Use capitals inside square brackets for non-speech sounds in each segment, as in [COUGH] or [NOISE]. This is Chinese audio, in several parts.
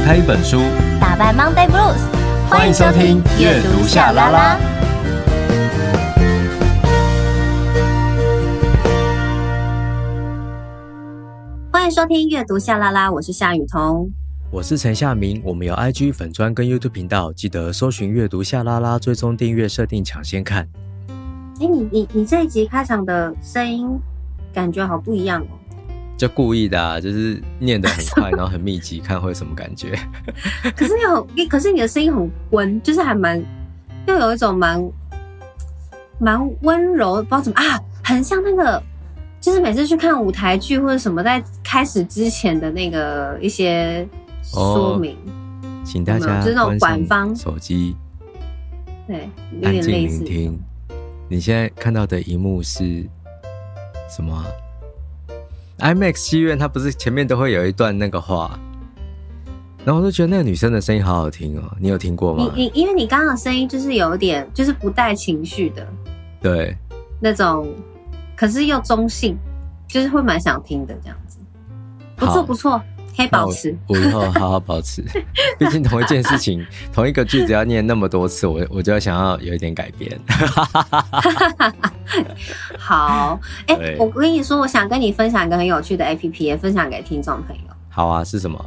打开一本书，打败 Monday Blues。欢迎收听阅读夏拉拉。欢迎收听阅读夏拉拉，我是夏雨桐，我是陈夏明。我们有 IG 粉专跟 YouTube 频道，记得搜寻阅读夏拉拉，追踪订阅设定抢先看。哎，你你你这一集开场的声音感觉好不一样哦。就故意的啊，就是念得很快，[LAUGHS] 然后很密集，看会有什么感觉。[LAUGHS] 可是你有，可是你的声音很温，就是还蛮，又有一种蛮蛮温柔，不知道怎么啊，很像那个，就是每次去看舞台剧或者什么，在开始之前的那个一些说明，哦、请大家就是那种官方。手机，对，有点类似。你现在看到的荧幕是什么？IMAX 戏院，它不是前面都会有一段那个话，然后我就觉得那个女生的声音好好听哦，你有听过吗？你你因为你刚刚的声音就是有点就是不带情绪的，对，那种，可是又中性，就是会蛮想听的这样子，不错不错。可以保持，我以后好好保持。[LAUGHS] 毕竟同一件事情，[LAUGHS] 同一个句子要念那么多次，我我就要想要有一点改变。[LAUGHS] 好，哎、欸，我跟你说，我想跟你分享一个很有趣的 APP，也分享给听众朋友。好啊，是什么？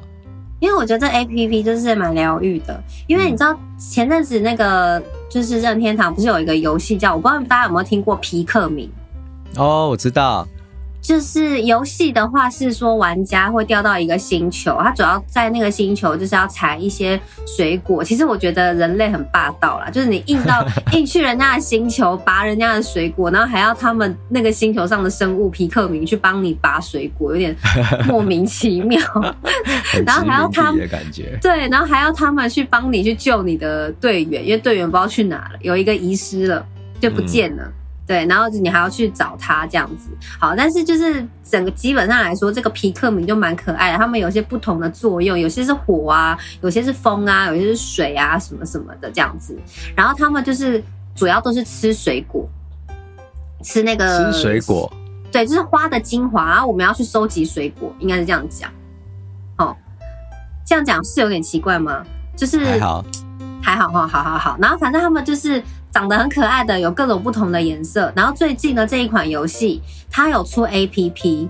因为我觉得这 APP 就是蛮疗愈的。因为你知道前阵子那个就是任天堂不是有一个游戏叫，我不知道大家有没有听过皮克敏？哦，我知道。就是游戏的话，是说玩家会掉到一个星球，他主要在那个星球就是要采一些水果。其实我觉得人类很霸道啦，就是你硬到 [LAUGHS] 硬去人家的星球拔人家的水果，然后还要他们那个星球上的生物皮克明去帮你拔水果，有点莫名其妙。然后还要他们对，然后还要他们去帮你去救你的队员，因为队员不知道去哪了，有一个遗失了就不见了。嗯对，然后你还要去找他这样子，好，但是就是整个基本上来说，这个皮克敏就蛮可爱的。他们有些不同的作用，有些是火啊，有些是风啊，有些是水啊，什么什么的这样子。然后他们就是主要都是吃水果，吃那个吃水果，对，就是花的精华。然后我们要去收集水果，应该是这样讲。哦，这样讲是有点奇怪吗？就是还好，还好哈，好好好。然后反正他们就是。长得很可爱的，有各种不同的颜色。然后最近的这一款游戏，它有出 APP，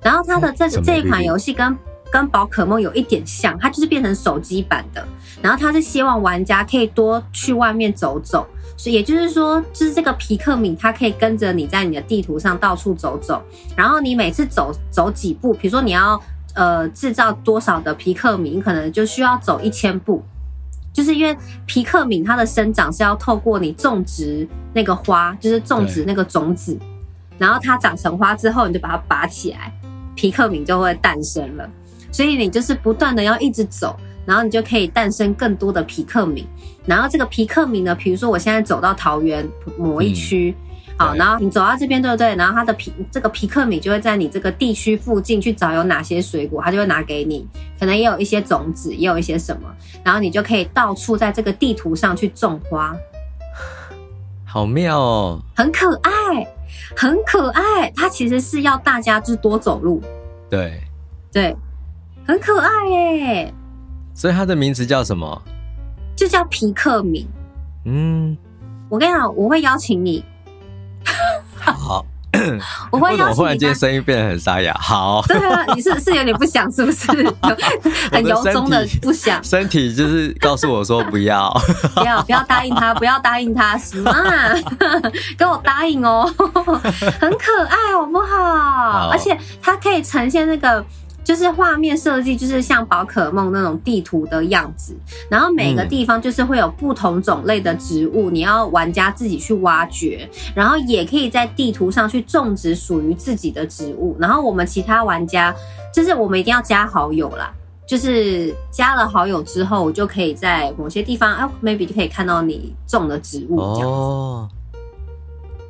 然后它的这这一款游戏跟跟宝可梦有一点像，它就是变成手机版的。然后它是希望玩家可以多去外面走走，所以也就是说，就是这个皮克敏，它可以跟着你在你的地图上到处走走。然后你每次走走几步，比如说你要呃制造多少的皮克敏，可能就需要走一千步。就是因为皮克敏它的生长是要透过你种植那个花，就是种植那个种子，然后它长成花之后，你就把它拔起来，皮克敏就会诞生了。所以你就是不断的要一直走，然后你就可以诞生更多的皮克敏。然后这个皮克敏呢，比如说我现在走到桃园某一区。嗯好，然后你走到这边，对不对？然后它的皮这个皮克米就会在你这个地区附近去找有哪些水果，它就会拿给你。可能也有一些种子，也有一些什么，然后你就可以到处在这个地图上去种花。好妙哦，很可爱，很可爱。它其实是要大家就是多走路。对，对，很可爱耶。所以它的名字叫什么？就叫皮克米。嗯，我跟你讲，我会邀请你。好，我会邀请你。忽然间声音变得很沙哑。好，对啊，你是是有点不想，是不是？[LAUGHS] 很由衷的不想。身体就是告诉我说不要，不要不要答应他，不要答应他，什么？[LAUGHS] 给我答应哦，[LAUGHS] 很可爱，好不好？好，而且它可以呈现那个。就是画面设计，就是像宝可梦那种地图的样子，然后每个地方就是会有不同种类的植物，你要玩家自己去挖掘，然后也可以在地图上去种植属于自己的植物，然后我们其他玩家，就是我们一定要加好友啦，就是加了好友之后，我就可以在某些地方，哎，maybe 就可以看到你种的植物这样子。哦。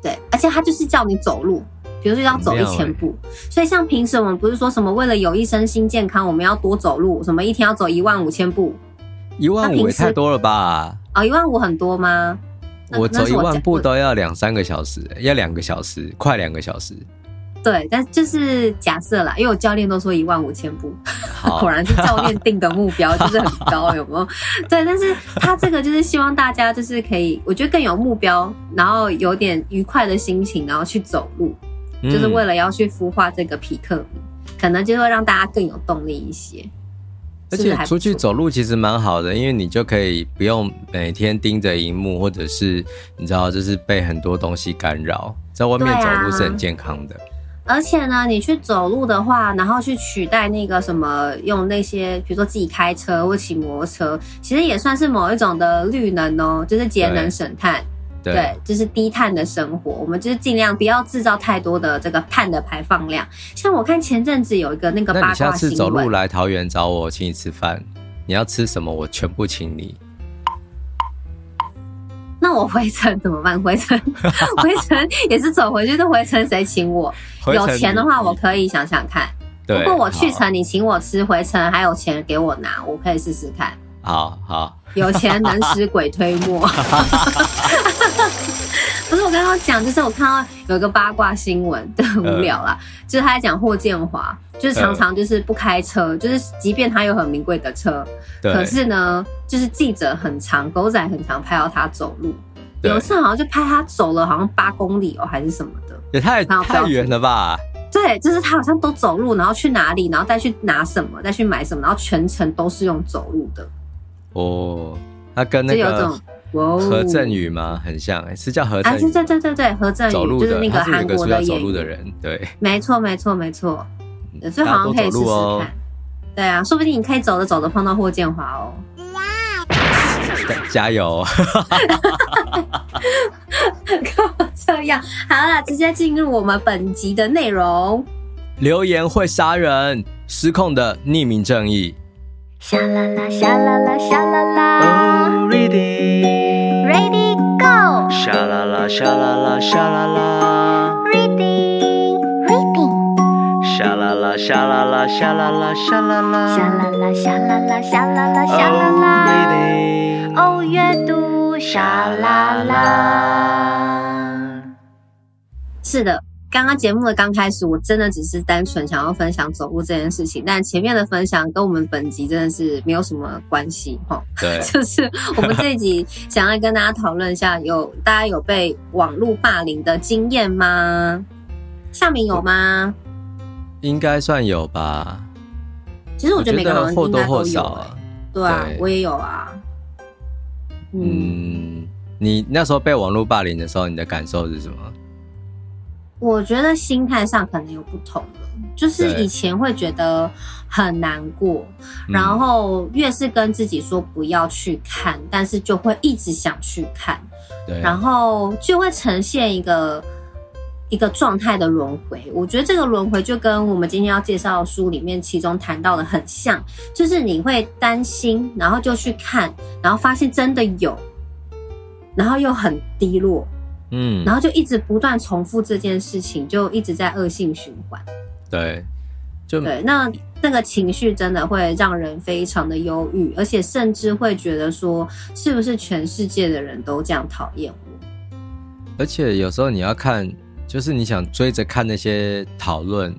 对，而且它就是叫你走路。比如说要走一千步，所以像平时我们不是说什么为了有益身心健康，我们要多走路，什么一天要走一万五千步，一万五也太多了吧？哦，一万五很多吗？我走一万步都要两三个小时，要两个小时，快两个小时。对，但就是假设啦，因为我教练都说一万五千步。[LAUGHS] 果然是教练定的目标，[LAUGHS] 就是很高，有没有？对，但是他这个就是希望大家就是可以，我觉得更有目标，然后有点愉快的心情，然后去走路，就是为了要去孵化这个皮克敏，可能就会让大家更有动力一些。而且出去走路其实蛮好的，因为你就可以不用每天盯着荧幕，或者是你知道，就是被很多东西干扰，在外面走路是很健康的。而且呢，你去走路的话，然后去取代那个什么，用那些比如说自己开车或骑摩托车，其实也算是某一种的绿能哦，就是节能省碳，对，对，就是低碳的生活。我们就是尽量不要制造太多的这个碳的排放量。像我看前阵子有一个那个八卦新闻，那下次走路来桃园找我，请你吃饭，你要吃什么，我全部请你。那我回程怎么办？回程 [LAUGHS] 回程也是走回去，这回程谁请我？有钱的话，我可以想想看。如果我去程你请我吃，回程还有钱给我拿，我可以试试看。好好，有钱能使鬼推磨。[LAUGHS] [LAUGHS] [LAUGHS] 不是我刚刚讲，就是我看到有一个八卦新闻，都很无聊啦。呃、就是他在讲霍建华，就是常常就是不开车，呃、就是即便他有很名贵的车，对可是呢，就是记者很长，狗仔很常拍到他走路。有一次好像就拍他走了，好像八公里哦，还是什么的，也太太远了吧？对，就是他好像都走路，然后去哪里，然后再去拿什么，再去买什么，然后全程都是用走路的。哦，他跟那个。何振宇吗？很像，哎，是叫何振宇？对对对对，何振宇就是那个韩国的走路的人，对，没错没错没错，所以好像可以试试看。对啊，说不定你可以走着走着碰到霍建华哦。加油！[LAUGHS] 这样好了，直接进入我们本集的内容。留言会杀人，失控的匿名正义。沙啦啦，沙啦啦，沙啦啦。Oh, 啦啦，沙啦啦，沙啦啦。Reading, reading. 沙啦啦，沙啦啦，沙啦啦，沙啦啦。沙啦啦，沙啦啦，沙啦啦，沙啦啦。Reading, 哦，阅读，沙啦啦。是的。刚刚节目的刚开始，我真的只是单纯想要分享走路这件事情，但前面的分享跟我们本集真的是没有什么关系哈。对，[LAUGHS] 就是我们这一集想要跟大家讨论一下，有大家有被网络霸凌的经验吗？夏明有吗？应该算有吧。其实我觉得每个人或多或少啊。对啊，对我也有啊。嗯，嗯，你那时候被网络霸凌的时候，你的感受是什么？我觉得心态上可能有不同的，就是以前会觉得很难过，然后越是跟自己说不要去看，嗯、但是就会一直想去看，对，然后就会呈现一个一个状态的轮回。我觉得这个轮回就跟我们今天要介绍的书里面其中谈到的很像，就是你会担心，然后就去看，然后发现真的有，然后又很低落。嗯，然后就一直不断重复这件事情，就一直在恶性循环。对，就对，那那个情绪真的会让人非常的忧郁，而且甚至会觉得说，是不是全世界的人都这样讨厌我？而且有时候你要看，就是你想追着看那些讨论，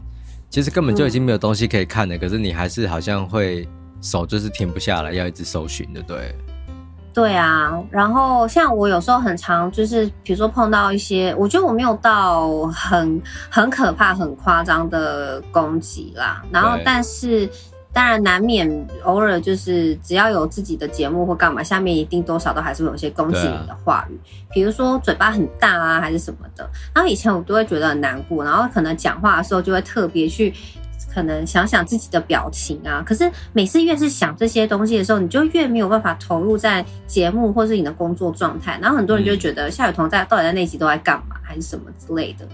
其实根本就已经没有东西可以看了，嗯、可是你还是好像会手就是停不下来，要一直搜寻的，对。对啊，然后像我有时候很常就是，比如说碰到一些，我觉得我没有到很很可怕、很夸张的攻击啦。然后，但是当然难免偶尔就是，只要有自己的节目或干嘛，下面一定多少都还是会有一些攻击你的话语，比如说嘴巴很大啊，还是什么的。然后以前我都会觉得很难过，然后可能讲话的时候就会特别去。可能想想自己的表情啊，可是每次越是想这些东西的时候，你就越没有办法投入在节目或是你的工作状态。然后很多人就觉得夏雨桐在到底在那集都在干嘛，还是什么之类的。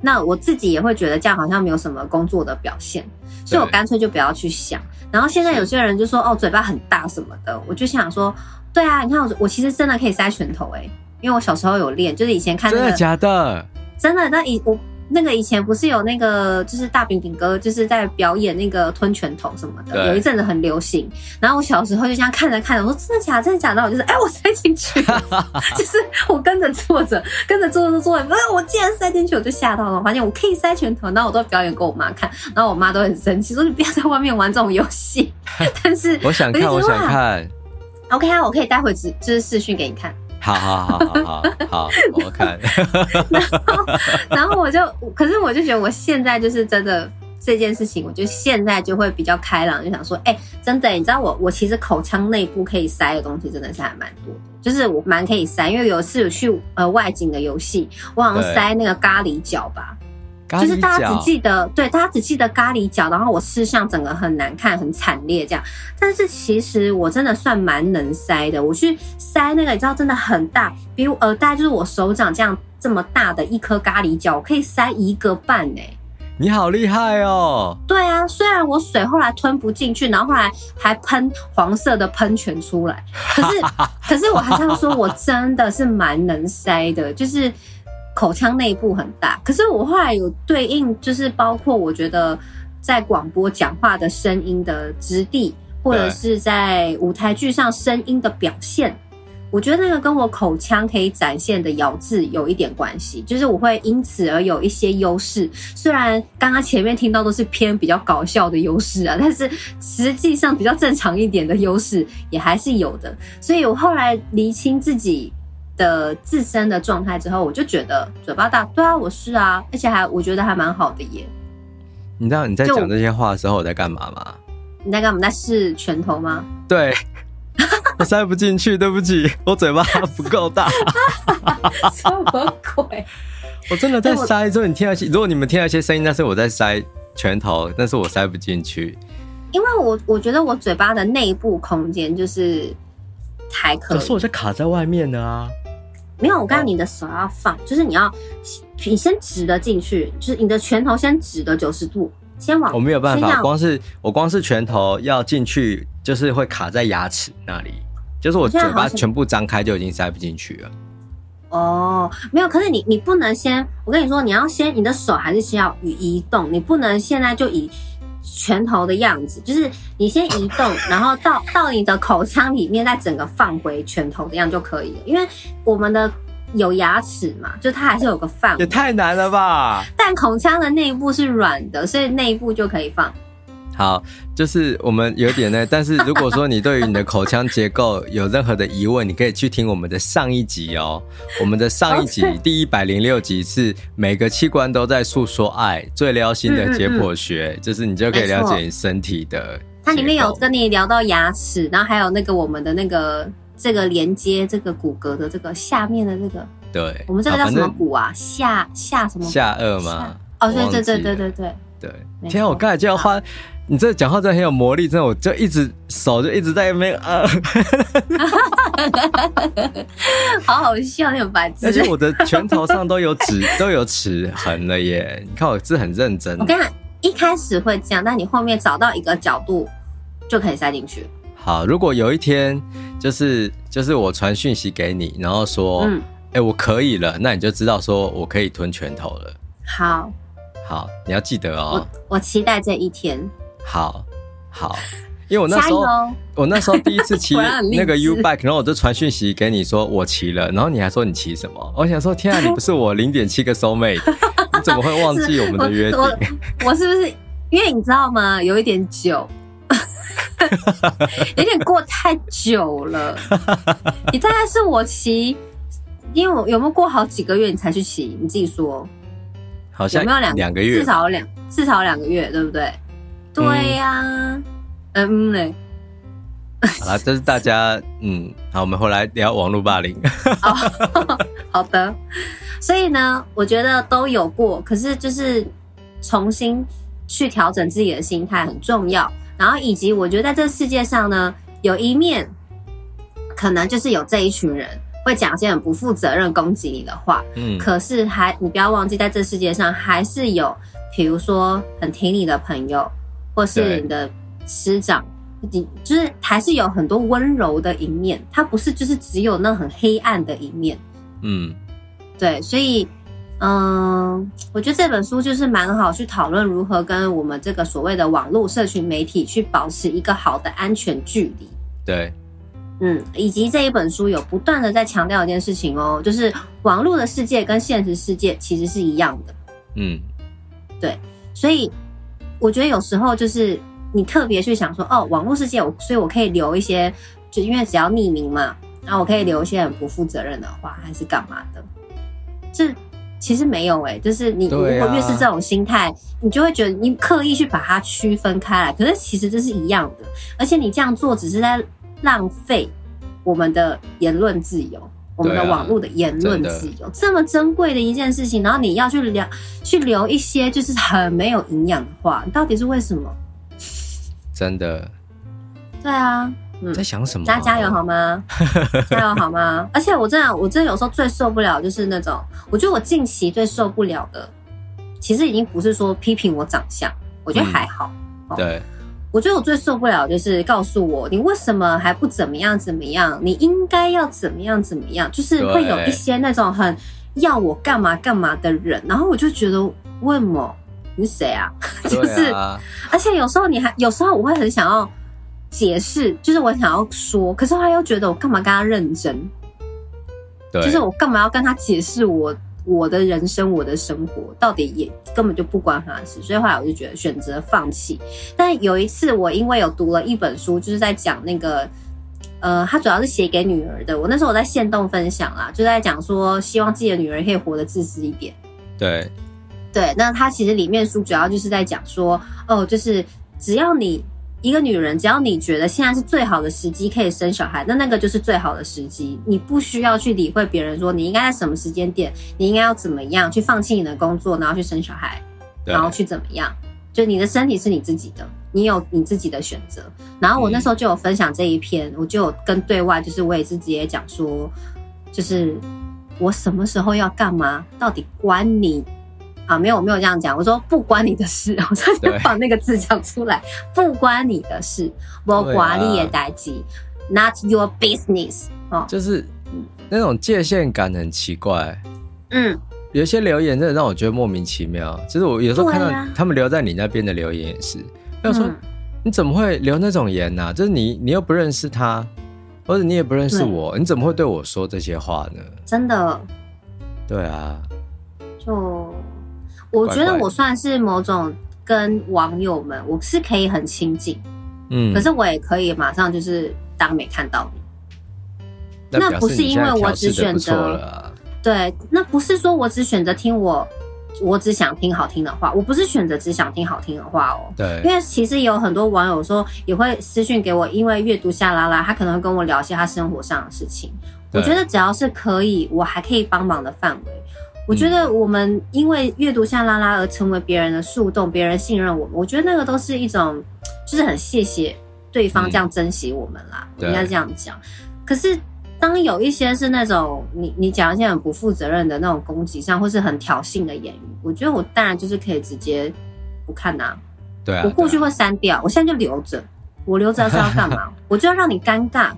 那我自己也会觉得这样好像没有什么工作的表现，所以我干脆就不要去想。然后现在有些人就说哦，嘴巴很大什么的，我就想说，对啊，你看我我其实真的可以塞拳头诶，因为我小时候有练，就是以前看那个真的假的，真的。那以我。那个以前不是有那个，就是大饼饼哥，就是在表演那个吞拳头什么的，有一阵子很流行。然后我小时候就这样看着看着，我说真的假的？真的假的？我就是哎，我塞进去，[LAUGHS] 就是我跟着坐着，跟着坐着坐着，哎，我竟然塞进去，我就吓到了，我发现我可以塞拳头。然后我都表演给我妈看，然后我妈都很生气，说你不要在外面玩这种游戏。[LAUGHS] 但是我想看，我想看。OK 啊，我可以待会只就是视讯给你看。好好好好好好，我看。然后，然后我就，可是我就觉得我现在就是真的这件事情，我就现在就会比较开朗，就想说，哎、欸，真的，你知道我我其实口腔内部可以塞的东西真的是还蛮多的，就是我蛮可以塞，因为有一次有去呃外景的游戏，我好像塞那个咖喱角吧。就是大家只记得，对，大家只记得咖喱角，然后我吃相整个很难看，很惨烈这样。但是其实我真的算蛮能塞的，我去塞那个，你知道，真的很大，比如呃，大概就是我手掌这样这么大的一颗咖喱角，我可以塞一个半呢。你好厉害哦！对啊，虽然我水后来吞不进去，然后后来还喷黄色的喷泉出来，可是 [LAUGHS] 可是我还是要说，我真的是蛮能塞的，就是。口腔内部很大，可是我后来有对应，就是包括我觉得在广播讲话的声音的质地，或者是在舞台剧上声音的表现，我觉得那个跟我口腔可以展现的咬字有一点关系，就是我会因此而有一些优势。虽然刚刚前面听到都是偏比较搞笑的优势啊，但是实际上比较正常一点的优势也还是有的。所以我后来厘清自己的自身的状态之后，我就觉得嘴巴大，对啊，我是啊，而且还我觉得还蛮好的耶。你知道你在讲这些话的时候我在干嘛吗？你在干嘛？在试拳头吗？对，[LAUGHS] 我塞不进去，对不起，我嘴巴不够大。什么鬼？我真的在塞，之后你听到些，如果你们听到一些声音，那是我在塞拳头，但是我塞不进去。因为我我觉得我嘴巴的内部空间就是还可以，可是我在卡在外面的啊。没有，我告诉你的手要放，哦、就是你要，你先直的进去，就是你的拳头先直的九十度，先往。我没有办法，光是我光是拳头要进去，就是会卡在牙齿那里，就是我嘴巴全部张开就已经塞不进去了。哦，没有，可是你你不能先，我跟你说，你要先，你的手还是先要移动，你不能现在就以。拳头的样子，就是你先移动，然后到到你的口腔里面，再整个放回拳头的样就可以了。因为我们的有牙齿嘛，就它还是有个范围。也太难了吧！但口腔的内部是软的，所以内部就可以放。好，就是我们有点呢，但是如果说你对于你的口腔结构有任何的疑问，你可以去听我们的上一集哦。我们的上一集 [LAUGHS] 第一百零六集是每个器官都在诉说爱，最撩心的解剖学，嗯嗯嗯，就是你就可以了解你身体的。它里面有跟你聊到牙齿，然后还有那个我们的那个这个连接这个骨骼的这个下面的这个，对，我们这个叫什么骨啊？下下什么？下颚吗？哦，对对对对对对对。天啊，我刚才就要花。你这讲话真的很有魔力，真的，我就一直手就一直在那边啊，[LAUGHS] 好好笑，那种白痴。而且我的拳头上都有指 [LAUGHS] 都有齿痕了耶，你看我字很认真。我跟你讲，一开始会这样，但你后面找到一个角度就可以塞进去。好，如果有一天就是就是我传讯息给你，然后说，嗯，哎、欸，我可以了，那你就知道说我可以吞拳头了。好，好，你要记得哦。我我期待这一天。好，好，[LAUGHS] 因为我那时候，我那时候第一次骑 [LAUGHS] 那个 U bike，然后我就传讯息给你说我骑了，然后你还说你骑什么？我想说，天啊，你不是我零点七个 soul mate，[LAUGHS] 你怎么会忘记我们的约定？我，我是不是因为你知道吗？有一点久，有点过太久了。你大概是我骑，因为我有没有过好几个月你才去骑？你自己说，好像有没有两两个月？至少两至少两个月，对不对？对呀、啊，嗯嘞，好了，这是大家 [LAUGHS] 嗯，好，我们后来聊网络霸凌。[LAUGHS] 哦，好的，所以呢，我觉得都有过，可是就是重新去调整自己的心态很重要。然后以及我觉得在这世界上呢，有一面可能就是有这一群人会讲一些很不负责任攻击你的话，嗯，可是还你不要忘记，在这世界上还是有，比如说很挺你的朋友。或是你的师长，你就是还是有很多温柔的一面，他不是就是只有那很黑暗的一面。嗯，对，所以嗯，我觉得这本书就是蛮好去讨论如何跟我们这个所谓的网络社群媒体去保持一个好的安全距离。对，嗯，以及这一本书有不断的在强调一件事情哦，就是网络的世界跟现实世界其实是一样的。嗯，对，所以我觉得有时候就是你特别去想说，哦，网络世界，我所以我可以留一些，就因为只要匿名嘛，然后我可以留一些很不负责任的话，还是干嘛的？这。其实没有哎、欸，就是你如果越是这种心态，啊、你就会觉得你刻意去把它区分开来。可是其实这是一样的，而且你这样做只是在浪费我们的言论自由，我们的网络的言论自由，这么珍贵的一件事情，然后你要去聊去留一些就是很没有营养的话，到底是为什么？真的，对啊。嗯，在想什么？大家加油好吗？[LAUGHS] 加油好吗？而且我真的，我真的有时候最受不了就是那种，我觉得我近期最受不了的，其实已经不是说批评我长相，我觉得还好。嗯、对，我觉得我最受不了就是告诉我你为什么还不怎么样怎么样，你应该要怎么样怎么样，就是会有一些那种很要我干嘛干嘛的人，然后我就觉得为什么你是谁啊？[LAUGHS] 就是，啊、而且有时候你还有时候我会很想要。解释就是我想要说，可是他又觉得我干嘛跟他认真？对，就是我干嘛要跟他解释我我的人生、我的生活，到底也根本就不关他的事。所以后来我就觉得选择放弃。但有一次，我因为有读了一本书，就是在讲那个，呃，他主要是写给女儿的。我那时候我在线动分享啦，就在讲说，希望自己的女儿可以活得自私一点。对，对。那他其实里面书主要就是在讲说，哦，就是只要你。一个女人，只要你觉得现在是最好的时机可以生小孩，那那个就是最好的时机。你不需要去理会别人说你应该在什么时间点，你应该要怎么样去放弃你的工作，然后去生小孩，然后去怎么样？就你的身体是你自己的，你有你自己的选择。然后我那时候就有分享这一篇，我就有跟对外，就是我也是直接讲说，就是我什么时候要干嘛，到底关你。啊，没有没有这样讲，我说不关你的事，[LAUGHS] 我差点把那个字讲出来，不关你的事，我管你也代机，Not your business。哦，就是那种界限感很奇怪。嗯，有些留言真的让我觉得莫名其妙。就是我有时候看到他们留在你那边的留言也是，要说你怎么会留那种言呢、啊？就是你你又不认识他，或者你也不认识我，你怎么会对我说这些话呢？真的。对啊。就。我觉得我算是某种跟网友们，我是可以很亲近，嗯，可是我也可以马上就是当没看到你。那不是因为我只选择，对，那不是说我只选择听我，我只想听好听的话，我不是选择只想听好听的话哦。对，因为其实有很多网友说也会私讯给我，因为阅读夏拉拉，他可能会跟我聊一些他生活上的事情。我觉得只要是可以，我还可以帮忙的范围。我觉得我们因为阅读像拉拉而成为别人的树洞，别人信任我们，我觉得那个都是一种，就是很谢谢对方这样珍惜我们啦，嗯、应该这样讲。可是当有一些是那种你你讲一些很不负责任的那种攻击上，或是很挑衅的言语，我觉得我当然就是可以直接不看呐、啊。对啊，我过去会删掉，我现在就留着。我留着是要干嘛？[LAUGHS] 我就要让你尴尬，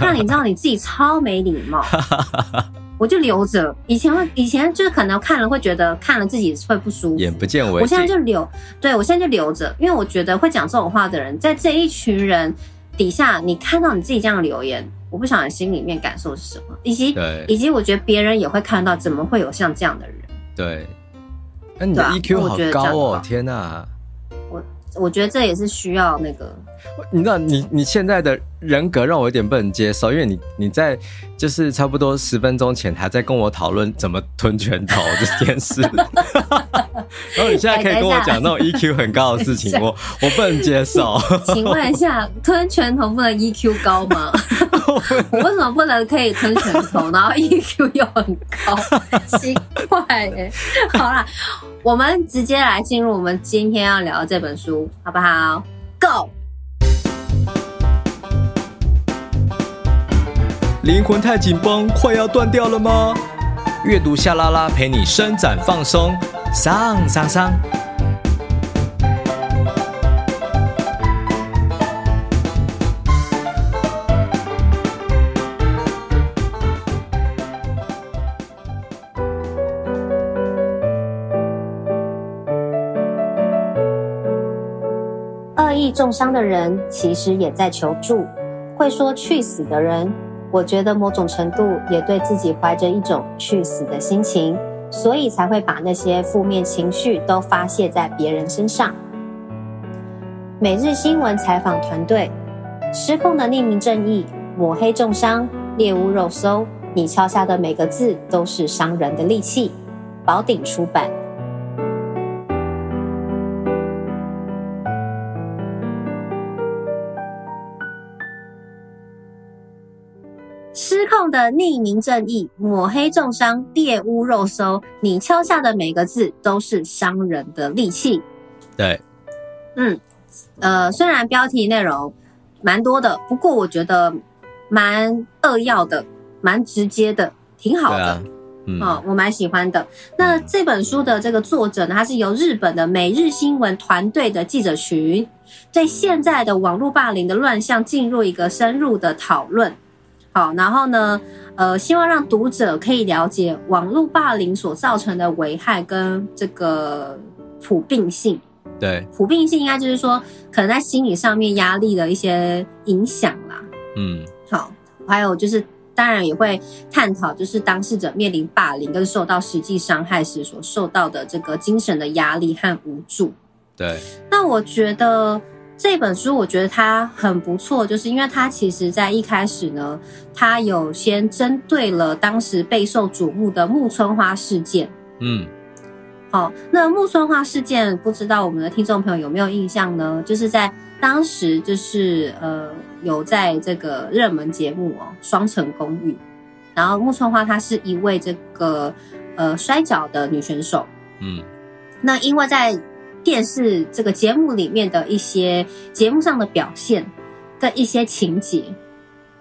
让你知道你自己超没礼貌。[LAUGHS] 我就留着，以前会，以前就是可能看了会觉得看了自己会不舒服，眼不见为净。我现在就留，对，我现在就留着，因为我觉得会讲这种话的人，在这一群人底下，你看到你自己这样留言，我不晓得心里面感受是什么，以及以及我觉得别人也会看到，怎么会有像这样的人？对，那你的 EQ 好高哦，天哪！我我觉得这也是需要那个。你知道，你你现在的人格让我有点不能接受，因为你你在就是差不多十分钟前还在跟我讨论怎么吞拳头这件事，[LAUGHS] 然后你现在可以跟我讲那种 EQ 很高的事情，我我不能接受。请问一下，吞拳头不能 EQ 高吗？[LAUGHS] 我为什么不能可以吞拳头，然后 EQ 又很高？奇怪哎！好啦，我们直接来进入我们今天要聊的这本书，好不好？Go！灵魂太紧绷，快要断掉了吗？阅读夏拉拉陪你伸展放松。上上上。恶意重伤的人其实也在求助，会说去死的人。我觉得某种程度也对自己怀着一种去死的心情，所以才会把那些负面情绪都发泄在别人身上。每日新闻采访团队：失控的匿名正义，抹黑重伤，猎物肉搜，你敲下的每个字都是伤人的利器。宝鼎出版。的匿名正义，抹黑重伤，猎污肉搜，你敲下的每个字都是伤人的利器。对，嗯。呃，虽然标题内容蛮多的，不过我觉得蛮扼要的，蛮直接的，挺好的。啊、嗯、哦，我蛮喜欢的。那这本书的这个作者呢，他是由日本的每日新闻团队的记者群，对现在的网络霸凌的乱象进入一个深入的讨论。好，然后呢，呃，希望让读者可以了解网络霸凌所造成的危害跟这个普遍性。对，普遍性应该就是说，可能在心理上面压力的一些影响啦。嗯，好，还有就是，当然也会探讨，就是当事者面临霸凌跟受到实际伤害时所受到的这个精神的压力和无助。对，那我觉得这本书，我觉得它很不错，就是因为它其实在一开始呢，它有先针对了当时备受瞩目的木村花事件。嗯。好，那木村花事件，不知道我们的听众朋友有没有印象呢？就是在当时，就是呃，有在这个热门节目哦，《双城公寓》，然后木村花她是一位这个呃摔跤的女选手，嗯，那因为在电视这个节目里面的一些节目上的表现跟一些情节，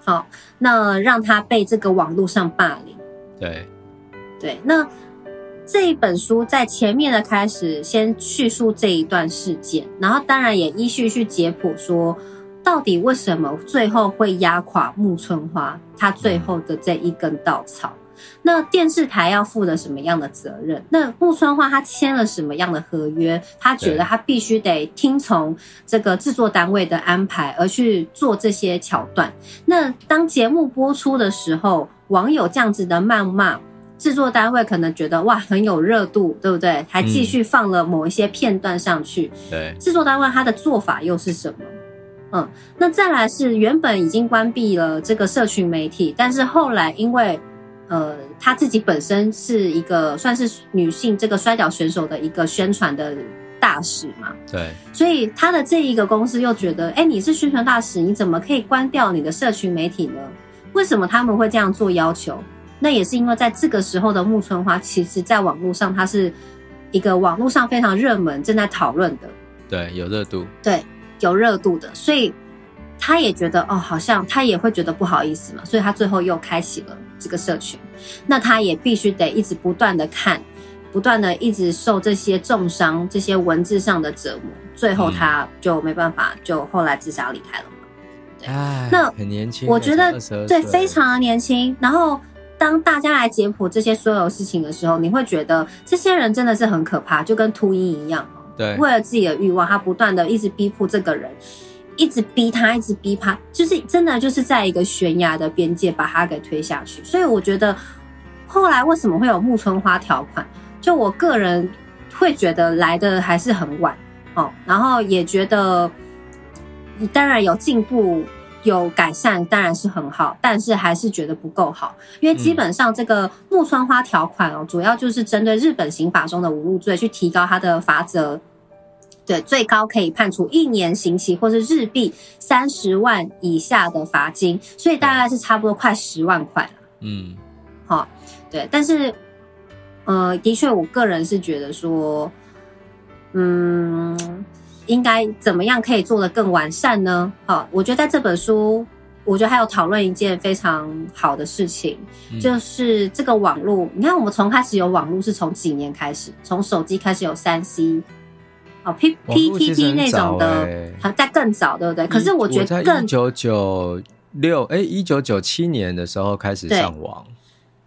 好，那让他被这个网络上霸凌，对，对，那。这一本书在前面的开始先叙述这一段事件，然后当然也依序去解剖说，到底为什么最后会压垮木村花，他最后的这一根稻草。那电视台要负了什么样的责任？那木村花他签了什么样的合约？他觉得他必须得听从这个制作单位的安排而去做这些桥段。那当节目播出的时候，网友这样子的谩骂。制作单位可能觉得哇很有热度，对不对？还继续放了某一些片段上去。嗯、对，制作单位他的做法又是什么？嗯，那再来是原本已经关闭了这个社群媒体，但是后来因为呃他自己本身是一个算是女性这个摔角选手的一个宣传的大使嘛，对，所以他的这一个公司又觉得，哎，你是宣传大使，你怎么可以关掉你的社群媒体呢？为什么他们会这样做要求？那也是因为在这个时候的木村花，其实在网络上，它是一个网络上非常热门、正在讨论的，对，有热度，对，有热度的，所以他也觉得哦，好像他也会觉得不好意思嘛，所以他最后又开启了这个社群。那他也必须得一直不断的看，不断的一直受这些重伤、这些文字上的折磨，最后他就没办法，就后来自杀离开了嘛。对，那很年轻，我觉得对，非常的年轻，然后。当大家来解剖这些所有事情的时候，你会觉得这些人真的是很可怕，就跟秃鹰一样。对，为了自己的欲望，他不断的一直逼迫这个人，一直逼他，一直逼他，就是真的就是在一个悬崖的边界把他给推下去。所以我觉得后来为什么会有木村花条款，就我个人会觉得来的还是很晚哦，然后也觉得当然有进步。有改善当然是很好，但是还是觉得不够好，因为基本上这个木村花条款哦，主要就是针对日本刑法中的侮辱罪去提高他的罚则，对，最高可以判处一年刑期或是日币三十万以下的罚金，所以大概是差不多快十万块。嗯，好，对，但是呃，的确，我个人是觉得说，嗯。应该怎么样可以做得更完善呢？好，我觉得在这本书，我觉得还有讨论一件非常好的事情，嗯、就是这个网络。你看，我们从开始有网络是从几年开始？从手机开始有三 C，哦，P P T T 那种的，还在更早，对不对？可是我觉得更一九九六，哎，一九九七年的时候开始上网。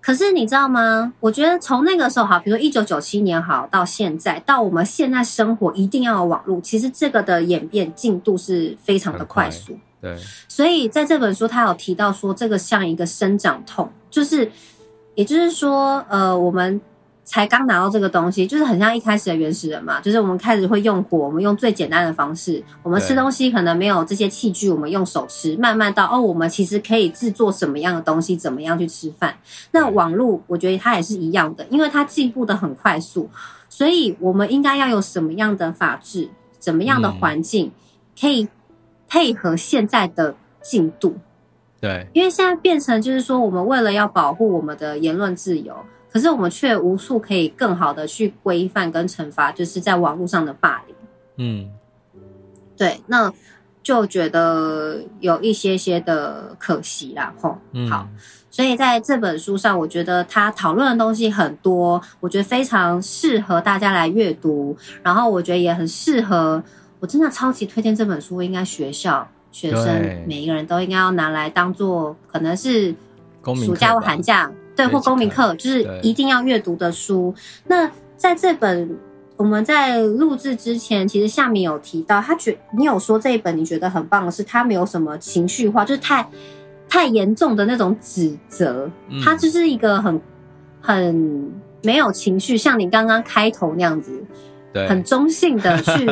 可是你知道吗？我觉得从那个时候好，比如说一九九七年好到现在，到我们现在生活一定要有网络，其实这个的演变进度是非常的快速。对，所以在这本书他有提到说，这个像一个生长痛，就是，也就是说，呃，我们。才刚拿到这个东西，就是很像一开始的原始人嘛，就是我们开始会用火，我们用最简单的方式，我们吃东西可能没有这些器具，我们用手吃，慢慢到哦，我们其实可以制作什么样的东西，怎么样去吃饭。那网络，我觉得它也是一样的，因为它进步的很快速，所以我们应该要有什么样的法制，怎么样的环境，可以配合现在的进度。对，因为现在变成就是说，我们为了要保护我们的言论自由。可是我们却无数可以更好的去规范跟惩罚，就是在网络上的霸凌。嗯，对，那就觉得有一些些的可惜啦。吼，嗯，好，所以在这本书上，我觉得他讨论的东西很多，我觉得非常适合大家来阅读。然后我觉得也很适合，我真的超级推荐这本书，应该学校学生每一个人都应该要拿来当做，可能是暑假或寒假。对，或公民课就是一定要阅读的书。那在这本我们在录制之前，其实下面有提到，他觉你有说这一本你觉得很棒的是，他没有什么情绪化，就是太太严重的那种指责，他就是一个很很没有情绪，像你刚刚开头那样子，对，[LAUGHS] 很中性的去，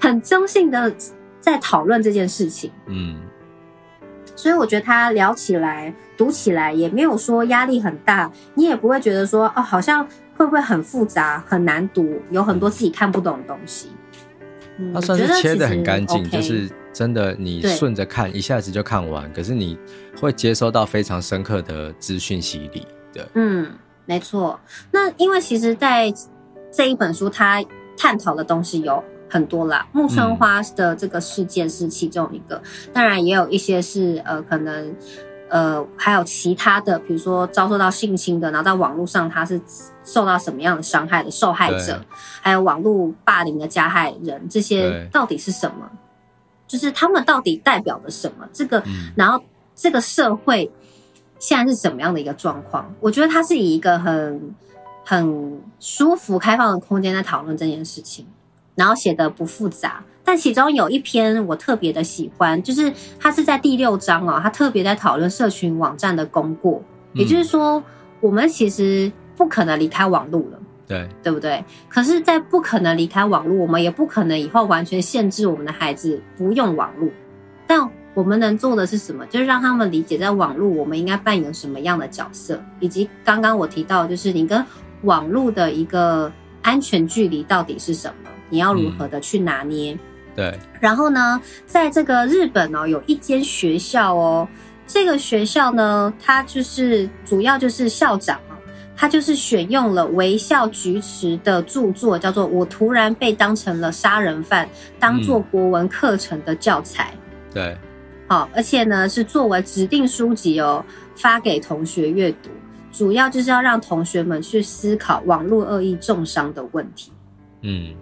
很中性的在讨论这件事情，嗯。所以我觉得他聊起来、读起来也没有说压力很大，你也不会觉得说哦，好像会不会很复杂、很难读，有很多自己看不懂的东西。嗯，他算是切的很干净，就是真的你顺着看，一下子就看完。可是你会接收到非常深刻的资讯洗礼。对，嗯，没错。那因为其实，在这一本书，他探讨的东西有。很多啦，木村花的这个事件是其中一个，嗯、当然也有一些是呃，可能呃，还有其他的，比如说遭受到性侵的，然后在网络上他是受到什么样的伤害的受害者，还有网络霸凌的加害人，这些到底是什么？就是他们到底代表了什么？这个，嗯、然后这个社会现在是什么样的一个状况？我觉得他是以一个很很舒服、开放的空间在讨论这件事情。然后写的不复杂，但其中有一篇我特别的喜欢，就是他是在第六章哦，他特别在讨论社群网站的功过，也就是说，我们其实不可能离开网络了，对对不对？可是，在不可能离开网络，我们也不可能以后完全限制我们的孩子不用网络，但我们能做的是什么？就是让他们理解在网络我们应该扮演什么样的角色，以及刚刚我提到，就是你跟网络的一个安全距离到底是什么？你要如何的去拿捏？嗯、对。然后呢，在这个日本哦，有一间学校哦，这个学校呢，它就是主要就是校长哦，他就是选用了微笑菊池的著作，叫做《我突然被当成了杀人犯》，当做国文课程的教材。嗯、对。好，而且呢，是作为指定书籍哦，发给同学阅读，主要就是要让同学们去思考网络恶意重伤的问题。嗯。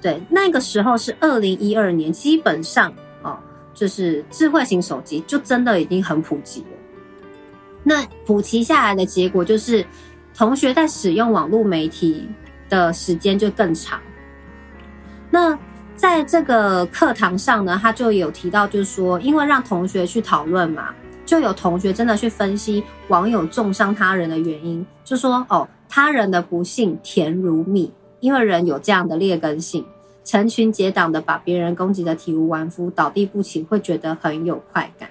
对，那个时候是二零一二年，基本上哦，就是智慧型手机就真的已经很普及了。那普及下来的结果就是，同学在使用网络媒体的时间就更长。那在这个课堂上呢，他就有提到，就是说，因为让同学去讨论嘛，就有同学真的去分析网友中伤他人的原因，就说哦，他人的不幸甜如蜜。因为人有这样的劣根性，成群结党的把别人攻击的体无完肤、倒地不起，会觉得很有快感。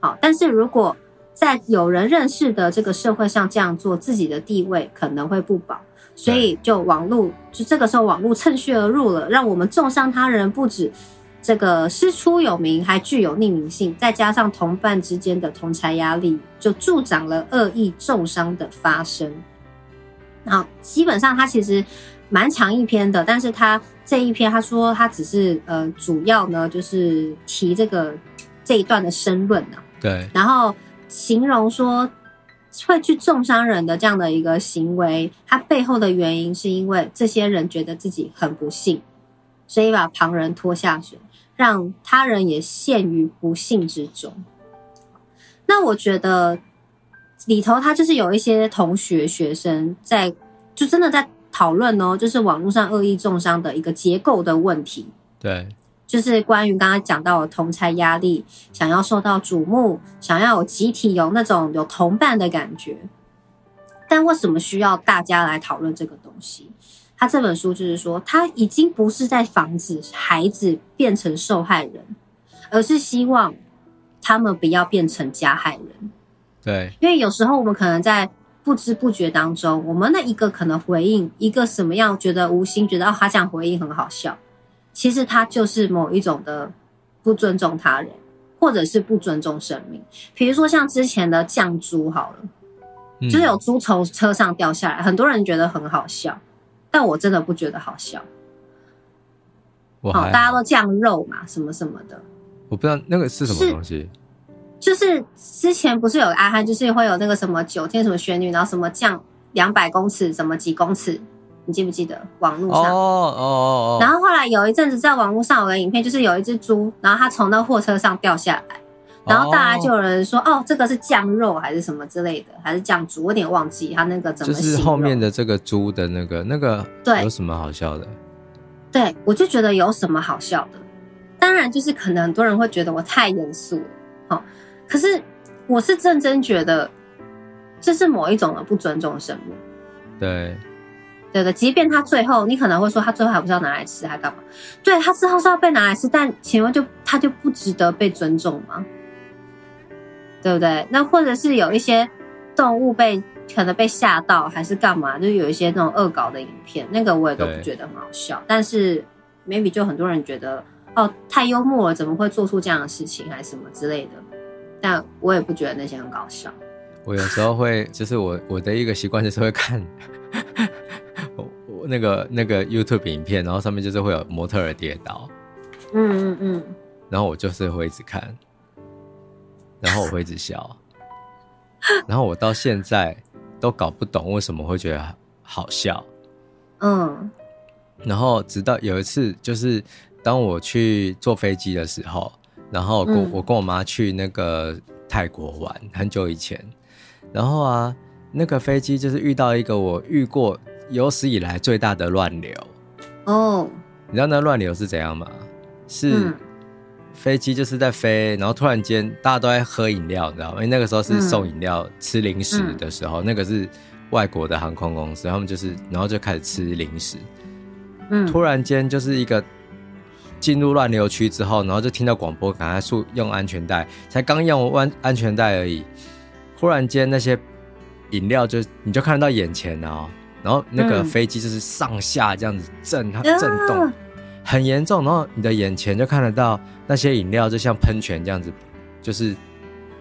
好，但是如果在有人认识的这个社会上这样做，自己的地位可能会不保，所以就网络，就这个时候网络趁虚而入了，让我们重伤他人，不止这个师出有名，还具有匿名性，再加上同伴之间的同侪压力，就助长了恶意重伤的发生。好，基本上他其实蛮长一篇的，但是他这一篇他说他只是呃主要呢就是提这个这一段的申论呢，对，然后形容说会去重伤人的这样的一个行为，他背后的原因是因为这些人觉得自己很不幸，所以把旁人拖下水，让他人也陷于不幸之中。那我觉得。里头他就是有一些同学学生在，就真的在讨论哦，就是网络上恶意中伤的一个结构的问题。对，就是关于刚刚讲到的同侪压力，想要受到瞩目，想要有集体有那种有同伴的感觉。但为什么需要大家来讨论这个东西？他这本书就是说，他已经不是在防止孩子变成受害人，而是希望他们不要变成加害人。对，因为有时候我们可能在不知不觉当中，我们的一个可能回应一个什么样，觉得无心，觉得哦，他这样回应很好笑，其实他就是某一种的不尊重他人，或者是不尊重生命。比如说像之前的酱猪好了。就是有猪从车上掉下来，很多人觉得很好笑，但我真的不觉得好笑。好，好，大家都酱肉嘛，什么什么的。我不知道那个是什么东西。就是之前不是有个阿汉，就是会有那个什么九天什么旋律，然后什么降两百公尺，什么几公尺，你记不记得？网络上哦哦哦。然后后来有一阵子在网络上有个影片，就是有一只猪，然后它从那货车上掉下来。然后大家就有人说，哦，哦，这个是酱肉还是什么之类的，还是酱猪？我有点忘记它那个怎么。就是后面的这个猪的那个那个，对，有什么好笑的？对，我就觉得有什么好笑的？当然，就是可能很多人会觉得我太严肃了，好，可是我是认真觉得这是某一种的不尊重生命。对，对的，即便他最后，你可能会说他最后还不是要拿来吃，还干嘛？对，他之后是要被拿来吃，但请问就他就不值得被尊重吗？对不对？那或者是有一些动物被可能被吓到，还是干嘛？就有一些那种恶搞的影片，那个我也都不觉得很好笑。但是 maybe 就很多人觉得哦，太幽默了，怎么会做出这样的事情，还是什么之类的？但我也不觉得那些很搞笑。我有时候会，就是我我的一个习惯就是会看我我那个那个 YouTube 影片，然后上面就是会有模特儿跌倒，嗯嗯嗯，然后我就是会一直看。然后我会一直笑，然后我到现在都搞不懂为什么会觉得好笑，嗯，然后直到有一次，就是当我去坐飞机的时候，然后跟我跟我妈去那个泰国玩，很久以前，然后啊，那个飞机就是遇到一个我遇过有史以来最大的乱流，哦，你知道那乱流是怎样吗？是。飞机就是在飞，然后突然间大家都在喝饮料，你知道吗？因为那个时候是送饮料、嗯、吃零食的时候，嗯、那个是外国的航空公司，他们就是然后就开始吃零食。嗯，突然间就是一个进入乱流区之后，然后就听到广播，赶快束用安全带，才刚用完安全带而已。忽然间那些饮料就你就看得到眼前哦，然后那个飞机就是上下这样子震，它震动。嗯很严重，然后你的眼前就看得到那些饮料，就像喷泉这样子，就是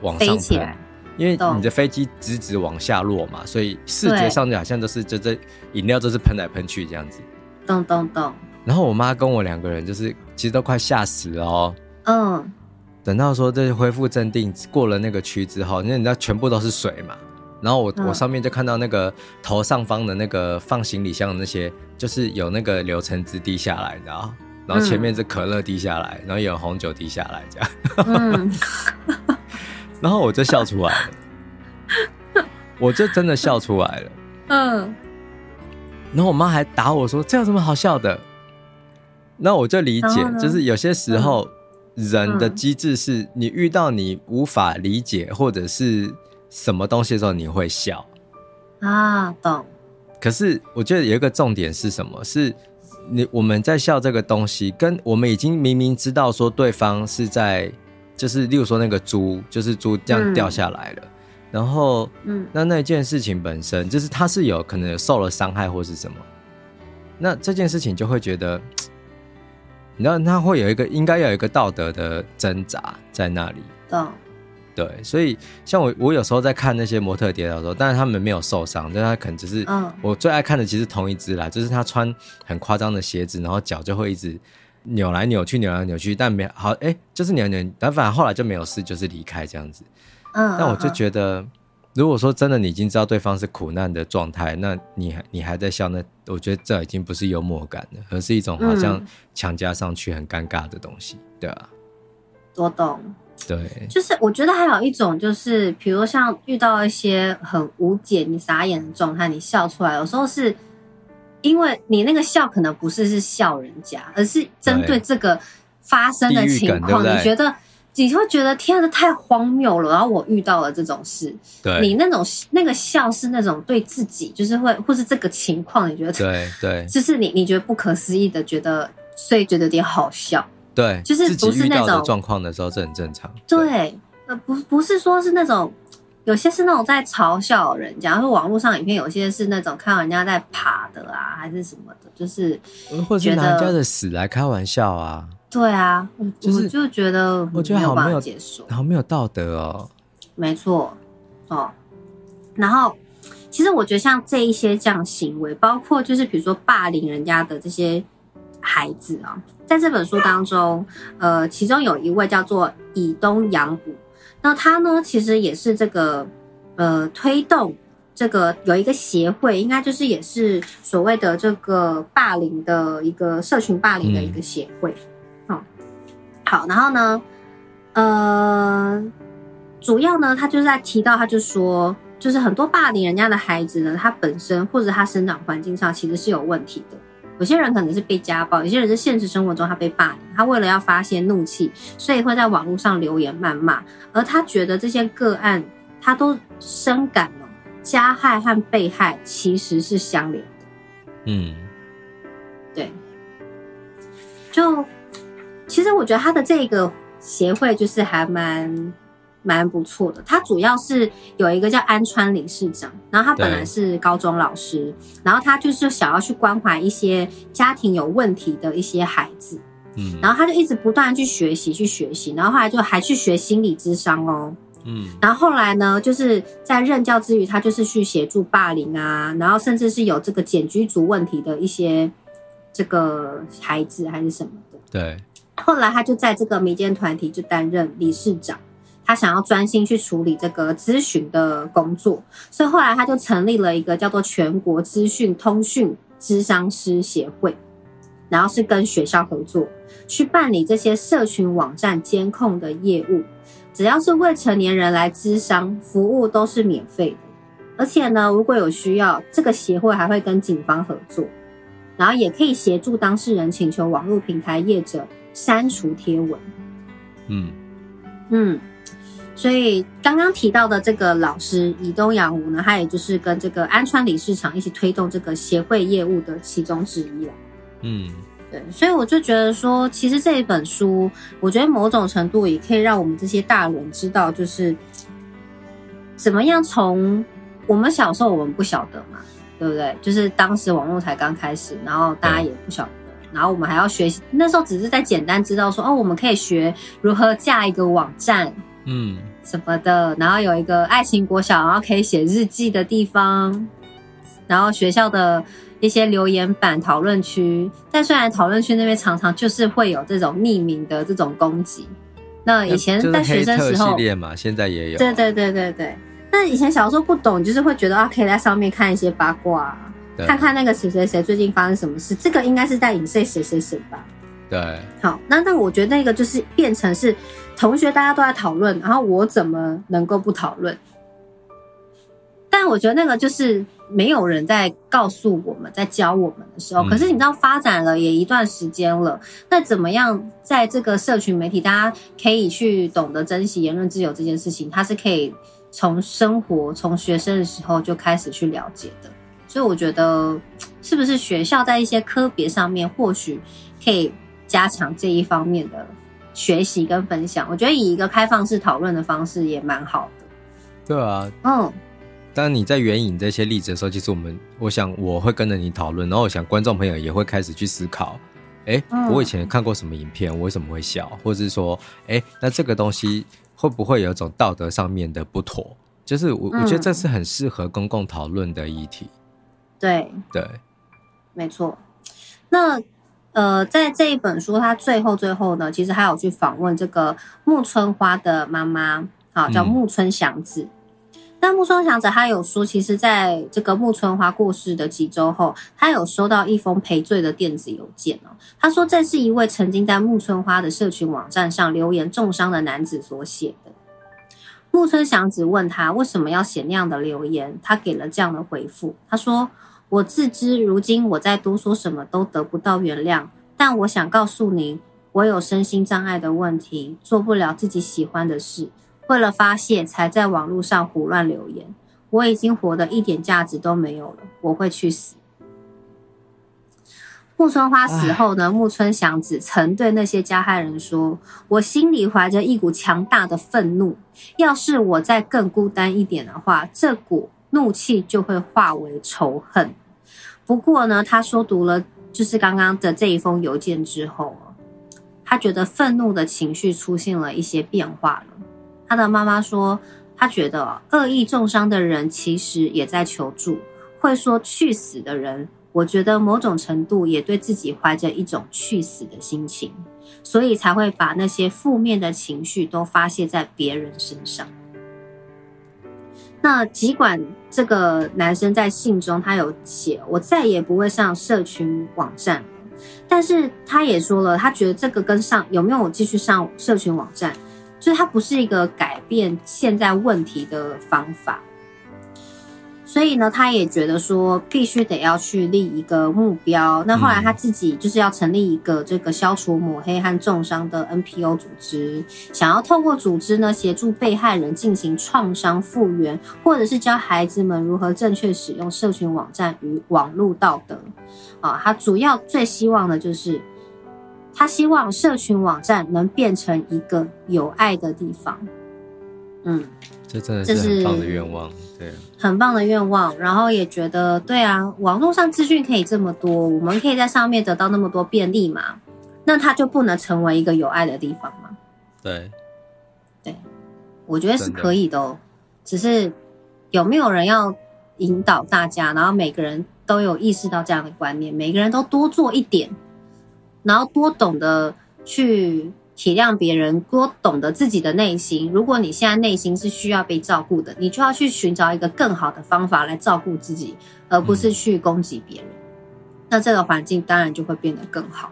往上喷，因为你的飞机直直往下落嘛，所以视觉上就好像都是就这饮料都是喷来喷去这样子。咚咚咚。然后我妈跟我两个人就是其实都快吓死了哦。嗯。等到说这恢复镇定，过了那个区之后，因为你知道全部都是水嘛。然后我、嗯、我上面就看到那个头上方的那个放行李箱的那些，就是有那个柳橙汁滴下来，你知道？然后前面是可乐滴下来，嗯、然后有红酒滴下来，这样。嗯。[LAUGHS] 然后我就笑出来了，我就真的笑出来了。[LAUGHS] 嗯。然后我妈还打我说：“这有什么好笑的？”那我就理解，就是有些时候人的机制是你遇到你无法理解或者是。什么东西的时候你会笑啊？懂。可是我觉得有一个重点是什么？是你我们在笑这个东西，跟我们已经明明知道说对方是在，就是例如说那个猪，就是猪这样掉下来了，嗯、然后，嗯，那那件事情本身就是他是有可能有受了伤害或是什么，那这件事情就会觉得，你知道他会有一个应该有一个道德的挣扎在那里。嗯。对，所以像我，我有时候在看那些模特跌倒的时候，但是他们没有受伤，但他可能只是，我最爱看的其实同一只啦，就是他穿很夸张的鞋子，然后脚就会一直扭来扭去，扭来扭去，但没好，哎，就是扭扭，但反正后来就没有事，就是离开这样子。嗯，但我就觉得，如果说真的你已经知道对方是苦难的状态，那你还你还在笑，那我觉得这已经不是幽默感了，而是一种好像强加上去很尴尬的东西，对啊，我懂。对，就是我觉得还有一种就是，比如像遇到一些很无解、你傻眼的状态，你笑出来，有时候是因为你那个笑可能不是是笑人家，而是针对这个发生的情况，你觉得。你会觉得天啊，太荒谬了！然后我遇到了这种事，对，你那种那个笑是那种对自己，就是会或是这个情况，你觉得对对，[LAUGHS] 就是你你觉得不可思议的，觉得所以觉得有点好笑，对，就是不是那种状况的时候，这很正常。对，呃，不不是说是那种，有些是那种在嘲笑人家，说网络上影片有些是那种看到人家在爬的啊，还是什么的，就是或者拿人家的死来开玩笑啊。对啊，我、就是、我就觉得我觉得好没有接受，好没有道德哦。没错，哦，然后其实我觉得像这一些这样行为，包括就是比如说霸凌人家的这些孩子啊，在这本书当中，呃，其中有一位叫做以东洋武，那他呢其实也是这个呃推动这个有一个协会，应该就是也是所谓的这个霸凌的一个社群霸凌的一个协会。嗯好，然后呢，呃，主要呢，他就是在提到，他就说，就是很多霸凌人家的孩子呢，他本身或者他生长环境上其实是有问题的。有些人可能是被家暴，有些人是现实生活中他被霸凌，他为了要发泄怒气，所以会在网络上留言谩骂。而他觉得这些个案，他都深感了加害和被害其实是相连的。嗯，对，就。其实我觉得他的这个协会就是还蛮蛮不错的。他主要是有一个叫安川理事长，然后他本来是高中老师，然后他就是想要去关怀一些家庭有问题的一些孩子，嗯，然后他就一直不断去学习去学习，然后后来就还去学心理智商哦，嗯，然后后来呢，就是在任教之余，他就是去协助霸凌啊，然后甚至是有这个检居族问题的一些这个孩子还是什么的，对。后来他就在这个民间团体就担任理事长，他想要专心去处理这个咨询的工作，所以后来他就成立了一个叫做全国资讯通讯咨商师协会，然后是跟学校合作去办理这些社群网站监控的业务，只要是未成年人来咨商，服务都是免费的，而且呢，如果有需要，这个协会还会跟警方合作，然后也可以协助当事人请求网络平台业者。删除贴文，嗯嗯，所以刚刚提到的这个老师以东洋武呢，他也就是跟这个安川理事长一起推动这个协会业务的其中之一了。嗯，对，所以我就觉得说，其实这一本书，我觉得某种程度也可以让我们这些大人知道，就是怎么样从我们小时候我们不晓得嘛，对不对？就是当时网络才刚开始，然后大家也不晓得。然后我们还要学习，那时候只是在简单知道说，哦，我们可以学如何架一个网站，嗯，什么的。然后有一个爱情国小，然后可以写日记的地方。然后学校的一些留言板、讨论区，但虽然讨论区那边常常就是会有这种匿名的这种攻击。那以前在学生时候，系列嘛，现在也有。对对对对对。那以前小时候不懂，就是会觉得啊，可以在上面看一些八卦。看看那个谁谁谁最近发生什么事，这个应该是在影射谁谁谁吧？对，好，那那我觉得那个就是变成是同学大家都在讨论，然后我怎么能够不讨论？但我觉得那个就是没有人在告诉我们在教我们的时候，嗯、可是你知道发展了也一段时间了，那怎么样在这个社群媒体，大家可以去懂得珍惜言论自由这件事情，它是可以从生活从学生的时候就开始去了解的。所以我觉得，是不是学校在一些科别上面，或许可以加强这一方面的学习跟分享？我觉得以一个开放式讨论的方式也蛮好的。对啊，嗯。当你在援引这些例子的时候，其实我们，我想我会跟着你讨论，然后我想观众朋友也会开始去思考：哎、欸，我以前看过什么影片，我为什么会笑？或者是说，哎、欸，那这个东西会不会有一种道德上面的不妥？就是我，我觉得这是很适合公共讨论的议题。对对，没错。那呃，在这一本书，它最后最后呢，其实还有去访问这个木村花的妈妈，好，叫木村祥子。嗯、但木村祥子他有说，其实在这个木村花过世的几周后，他有收到一封赔罪的电子邮件哦。他说这是一位曾经在木村花的社群网站上留言重伤的男子所写的。木村祥子问他为什么要写那样的留言，他给了这样的回复。他说：“我自知如今我再多说什么都得不到原谅，但我想告诉您，我有身心障碍的问题，做不了自己喜欢的事。”为了发泄，才在网络上胡乱留言。我已经活得一点价值都没有了，我会去死。木村花死后呢？木村祥子曾对那些加害人说：“我心里怀着一股强大的愤怒，要是我再更孤单一点的话，这股怒气就会化为仇恨。”不过呢，他说读了就是刚刚的这一封邮件之后，他觉得愤怒的情绪出现了一些变化了。他的妈妈说，他觉得恶意重伤的人其实也在求助。会说去死的人，我觉得某种程度也对自己怀着一种去死的心情，所以才会把那些负面的情绪都发泄在别人身上。那尽管这个男生在信中他有写，我再也不会上社群网站，但是他也说了，他觉得这个跟上有没有继续上社群网站。所以他不是一个改变现在问题的方法，所以呢，他也觉得说必须得要去立一个目标。那后来他自己就是要成立一个这个消除抹黑和重伤的 NPO 组织，想要透过组织呢协助被害人进行创伤复原，或者是教孩子们如何正确使用社群网站与网络道德。啊，他主要最希望的就是。他希望社群网站能变成一个有爱的地方。嗯，这真的是很棒的愿望，对，很棒的愿望。然后也觉得，对啊，网络上资讯可以这么多，我们可以在上面得到那么多便利嘛？那它就不能成为一个有爱的地方吗？对，对，我觉得是可以的哦。只是有没有人要引导大家，然后每个人都有意识到这样的观念，每个人都多做一点。然后多懂得去体谅别人，多懂得自己的内心。如果你现在内心是需要被照顾的，你就要去寻找一个更好的方法来照顾自己，而不是去攻击别人。嗯、那这个环境当然就会变得更好。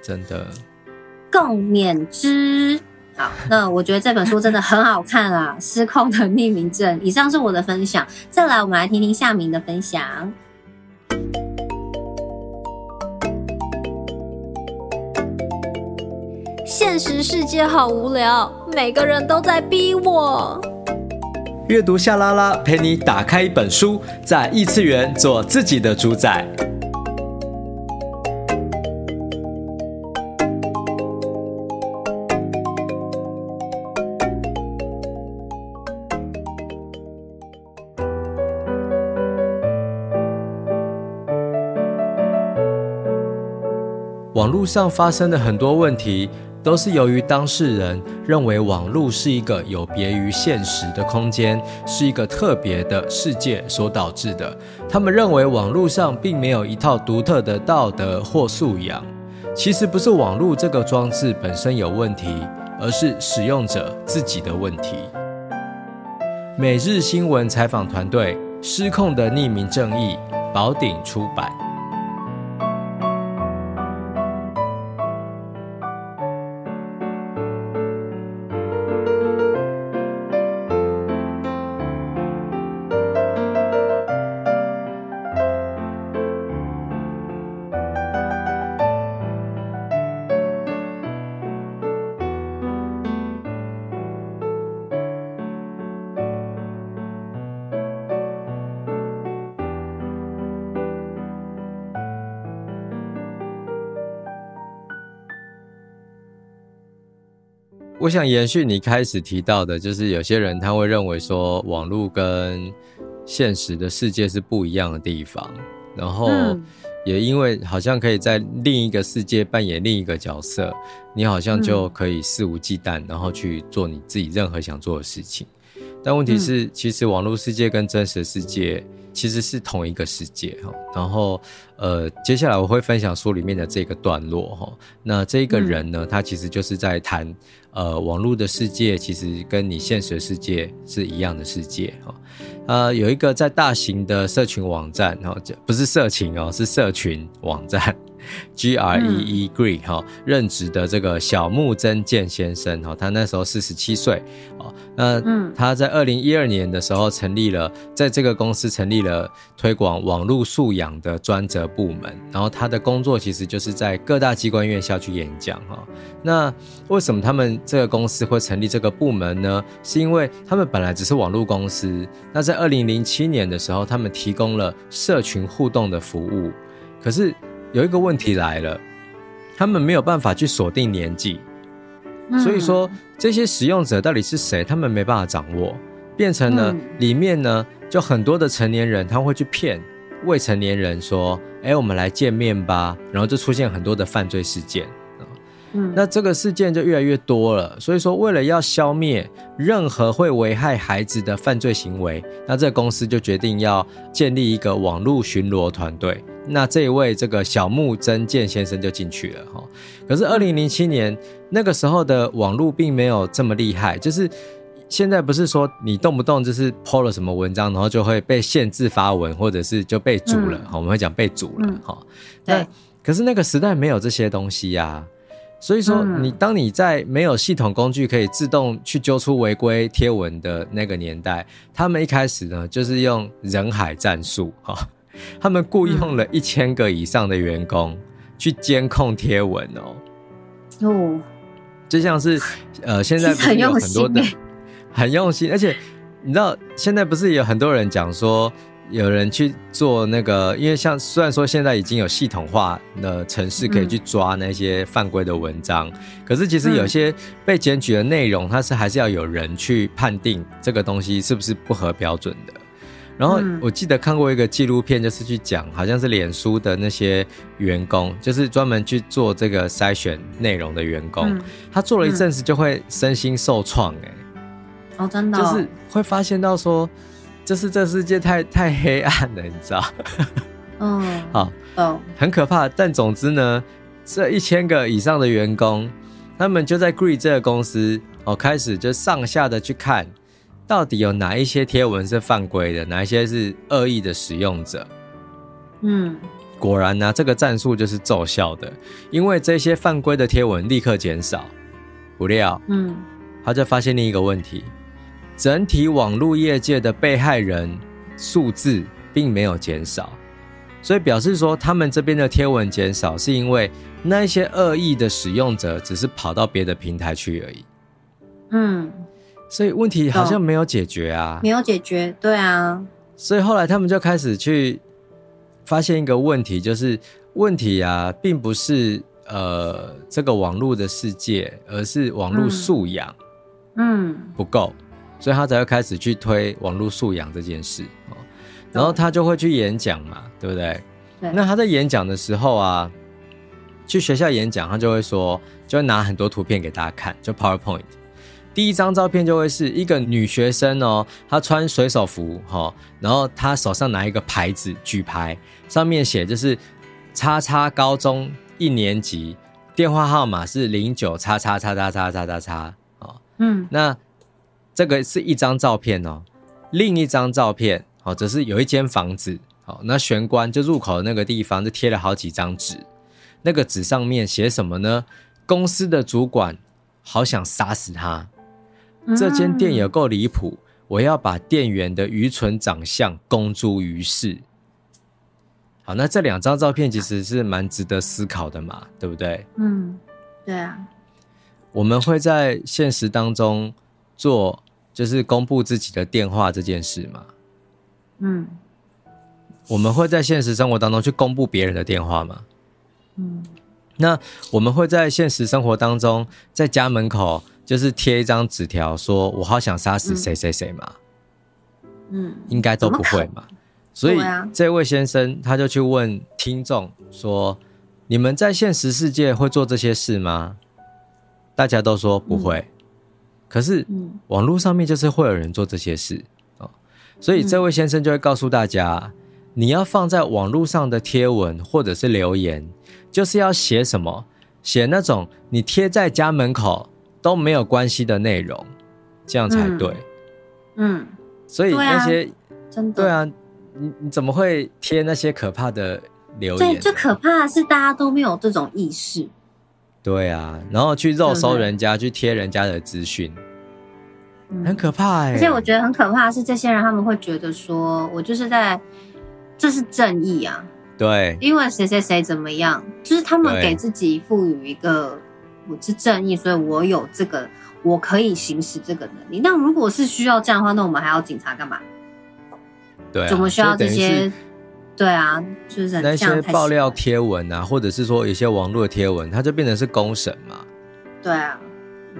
真的，共勉之。好，[LAUGHS] 那我觉得这本书真的很好看啊，《失控的匿名症》。以上是我的分享，再来我们来听听夏明的分享。现实世界好无聊，每个人都在逼我。阅读夏拉拉陪你打开一本书，在异次元做自己的主宰。网络上发生的很多问题，都是由于当事人认为网络是一个有别于现实的空间，是一个特别的世界所导致的。他们认为网络上并没有一套独特的道德或素养。其实不是网络这个装置本身有问题，而是使用者自己的问题。每日新闻采访团队《失控的匿名正义》，宝鼎出版。我想延续你开始提到的，就是有些人他会认为说，网络跟现实的世界是不一样的地方，然后也因为好像可以在另一个世界扮演另一个角色，你好像就可以肆无忌惮，然后去做你自己任何想做的事情。但问题是，其实网络世界跟真实世界其实是同一个世界哈。然后，呃，接下来我会分享书里面的这个段落哈。那这个人呢，他其实就是在谈，呃，网络的世界其实跟你现实世界是一样的世界哈。呃，有一个在大型的社群网站哈，就不是社群哦，是社群网站。[LAUGHS] G R E E Gree 哈，任职的这个小木真健先生哈，他那时候四十七岁哦。那他在二零一二年的时候成立了，在这个公司成立了推广网络素养的专责部门。然后他的工作其实就是在各大机关院校去演讲哈。那为什么他们这个公司会成立这个部门呢？是因为他们本来只是网络公司。那在二零零七年的时候，他们提供了社群互动的服务，可是。有一个问题来了，他们没有办法去锁定年纪，所以说这些使用者到底是谁，他们没办法掌握，变成了里面呢就很多的成年人，他会去骗未成年人说，哎，我们来见面吧，然后就出现很多的犯罪事件，嗯，那这个事件就越来越多了，所以说为了要消灭任何会危害孩子的犯罪行为，那这个公司就决定要建立一个网络巡逻团队。那这一位这个小木真健先生就进去了哈，可是二零零七年那个时候的网络并没有这么厉害，就是现在不是说你动不动就是 po 了什么文章，然后就会被限制发文，或者是就被阻了，我们会讲被阻了哈。对，可是那个时代没有这些东西呀，所以说你当你在没有系统工具可以自动去揪出违规贴文的那个年代，他们一开始呢就是用人海战术 [LAUGHS] 哈。他们雇佣了一千个以上的员工去监控贴文哦，哦，就像是呃，现在不是有很多的很用心，而且你知道现在不是有很多人讲说，有人去做那个，因为像虽然说现在已经有系统化的城市可以去抓那些犯规的文章，可是其实有些被检举的内容，它是还是要有人去判定这个东西是不是不合标准的。然后我记得看过一个纪录片，就是去讲，好像是脸书的那些员工，就是专门去做这个筛选内容的员工，他做了一阵子就会身心受创，哎，哦，真的，就是会发现到说，就是这世界太太黑暗了，你知道？嗯，[LAUGHS] 好，嗯，很可怕。但总之呢，这一千个以上的员工，他们就在 Gree 这个公司哦，开始就上下的去看。到底有哪一些贴文是犯规的，哪一些是恶意的使用者？嗯，果然呢、啊，这个战术就是奏效的，因为这些犯规的贴文立刻减少。不料，嗯，他就发现另一个问题：整体网络业界的被害人数字并没有减少，所以表示说他们这边的贴文减少，是因为那一些恶意的使用者只是跑到别的平台去而已。嗯。所以问题好像没有解决啊，没有解决，对啊。所以后来他们就开始去发现一个问题，就是问题啊，并不是呃这个网络的世界，而是网络素养，嗯，不够，所以他才会开始去推网络素养这件事。然后他就会去演讲嘛，对不对？对。那他在演讲的时候啊，去学校演讲，他就会说，就会拿很多图片给大家看，就 PowerPoint。第一张照片就会是一个女学生哦，她穿水手服哈，然后她手上拿一个牌子举牌，上面写就是叉叉高中一年级，电话号码是零九叉叉叉叉叉叉叉叉哦，嗯，那这个是一张照片哦，另一张照片哦，则是有一间房子哦，那玄关就入口的那个地方就贴了好几张纸，那个纸上面写什么呢？公司的主管好想杀死他。这间店也够离谱，我要把店员的愚蠢长相公诸于世。好，那这两张照片其实是蛮值得思考的嘛，对不对？嗯，对啊。我们会在现实当中做，就是公布自己的电话这件事嘛。嗯。我们会在现实生活当中去公布别人的电话吗？嗯。那我们会在现实生活当中，在家门口。就是贴一张纸条，说我好想杀死谁谁谁嘛，嗯，应该都不会嘛。所以这位先生他就去问听众说：“你们在现实世界会做这些事吗？”大家都说不会。可是网络上面就是会有人做这些事哦，所以这位先生就会告诉大家，你要放在网络上的贴文或者是留言，就是要写什么，写那种你贴在家门口都没有关系的内容，这样才对。嗯，所以那些真的。对啊，你你怎么会贴那些可怕的留言？对，最可怕的是大家都没有这种意识。对啊，然后去肉搜人家，去贴人家的资讯，很可怕哎、欸。而且我觉得很可怕的是，这些人他们会觉得说，我就是在，这是正义啊。对，因为谁谁谁怎么样，就是他们给自己赋予一个我是正义，所以我有这个，我可以行使这个能力。那如果是需要这样的话，那我们还要警察干嘛？对、啊，怎么需要这些？对啊，就是那些爆料贴文啊，或者是说有些网络的贴文，它就变成是公审嘛。对啊，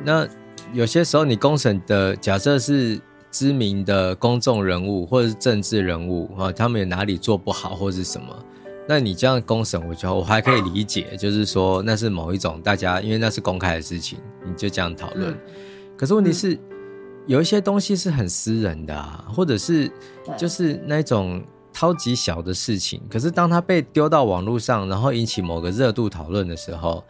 那有些时候你公审的假设是知名的公众人物或者是政治人物啊，他们有哪里做不好或是什么，那你这样公审，我觉得我还可以理解，就是说那是某一种大家因为那是公开的事情，你就这样讨论。嗯、可是问题是、嗯、有一些东西是很私人的啊，或者是就是那种。超级小的事情，可是当它被丢到网络上，然后引起某个热度讨论的时候，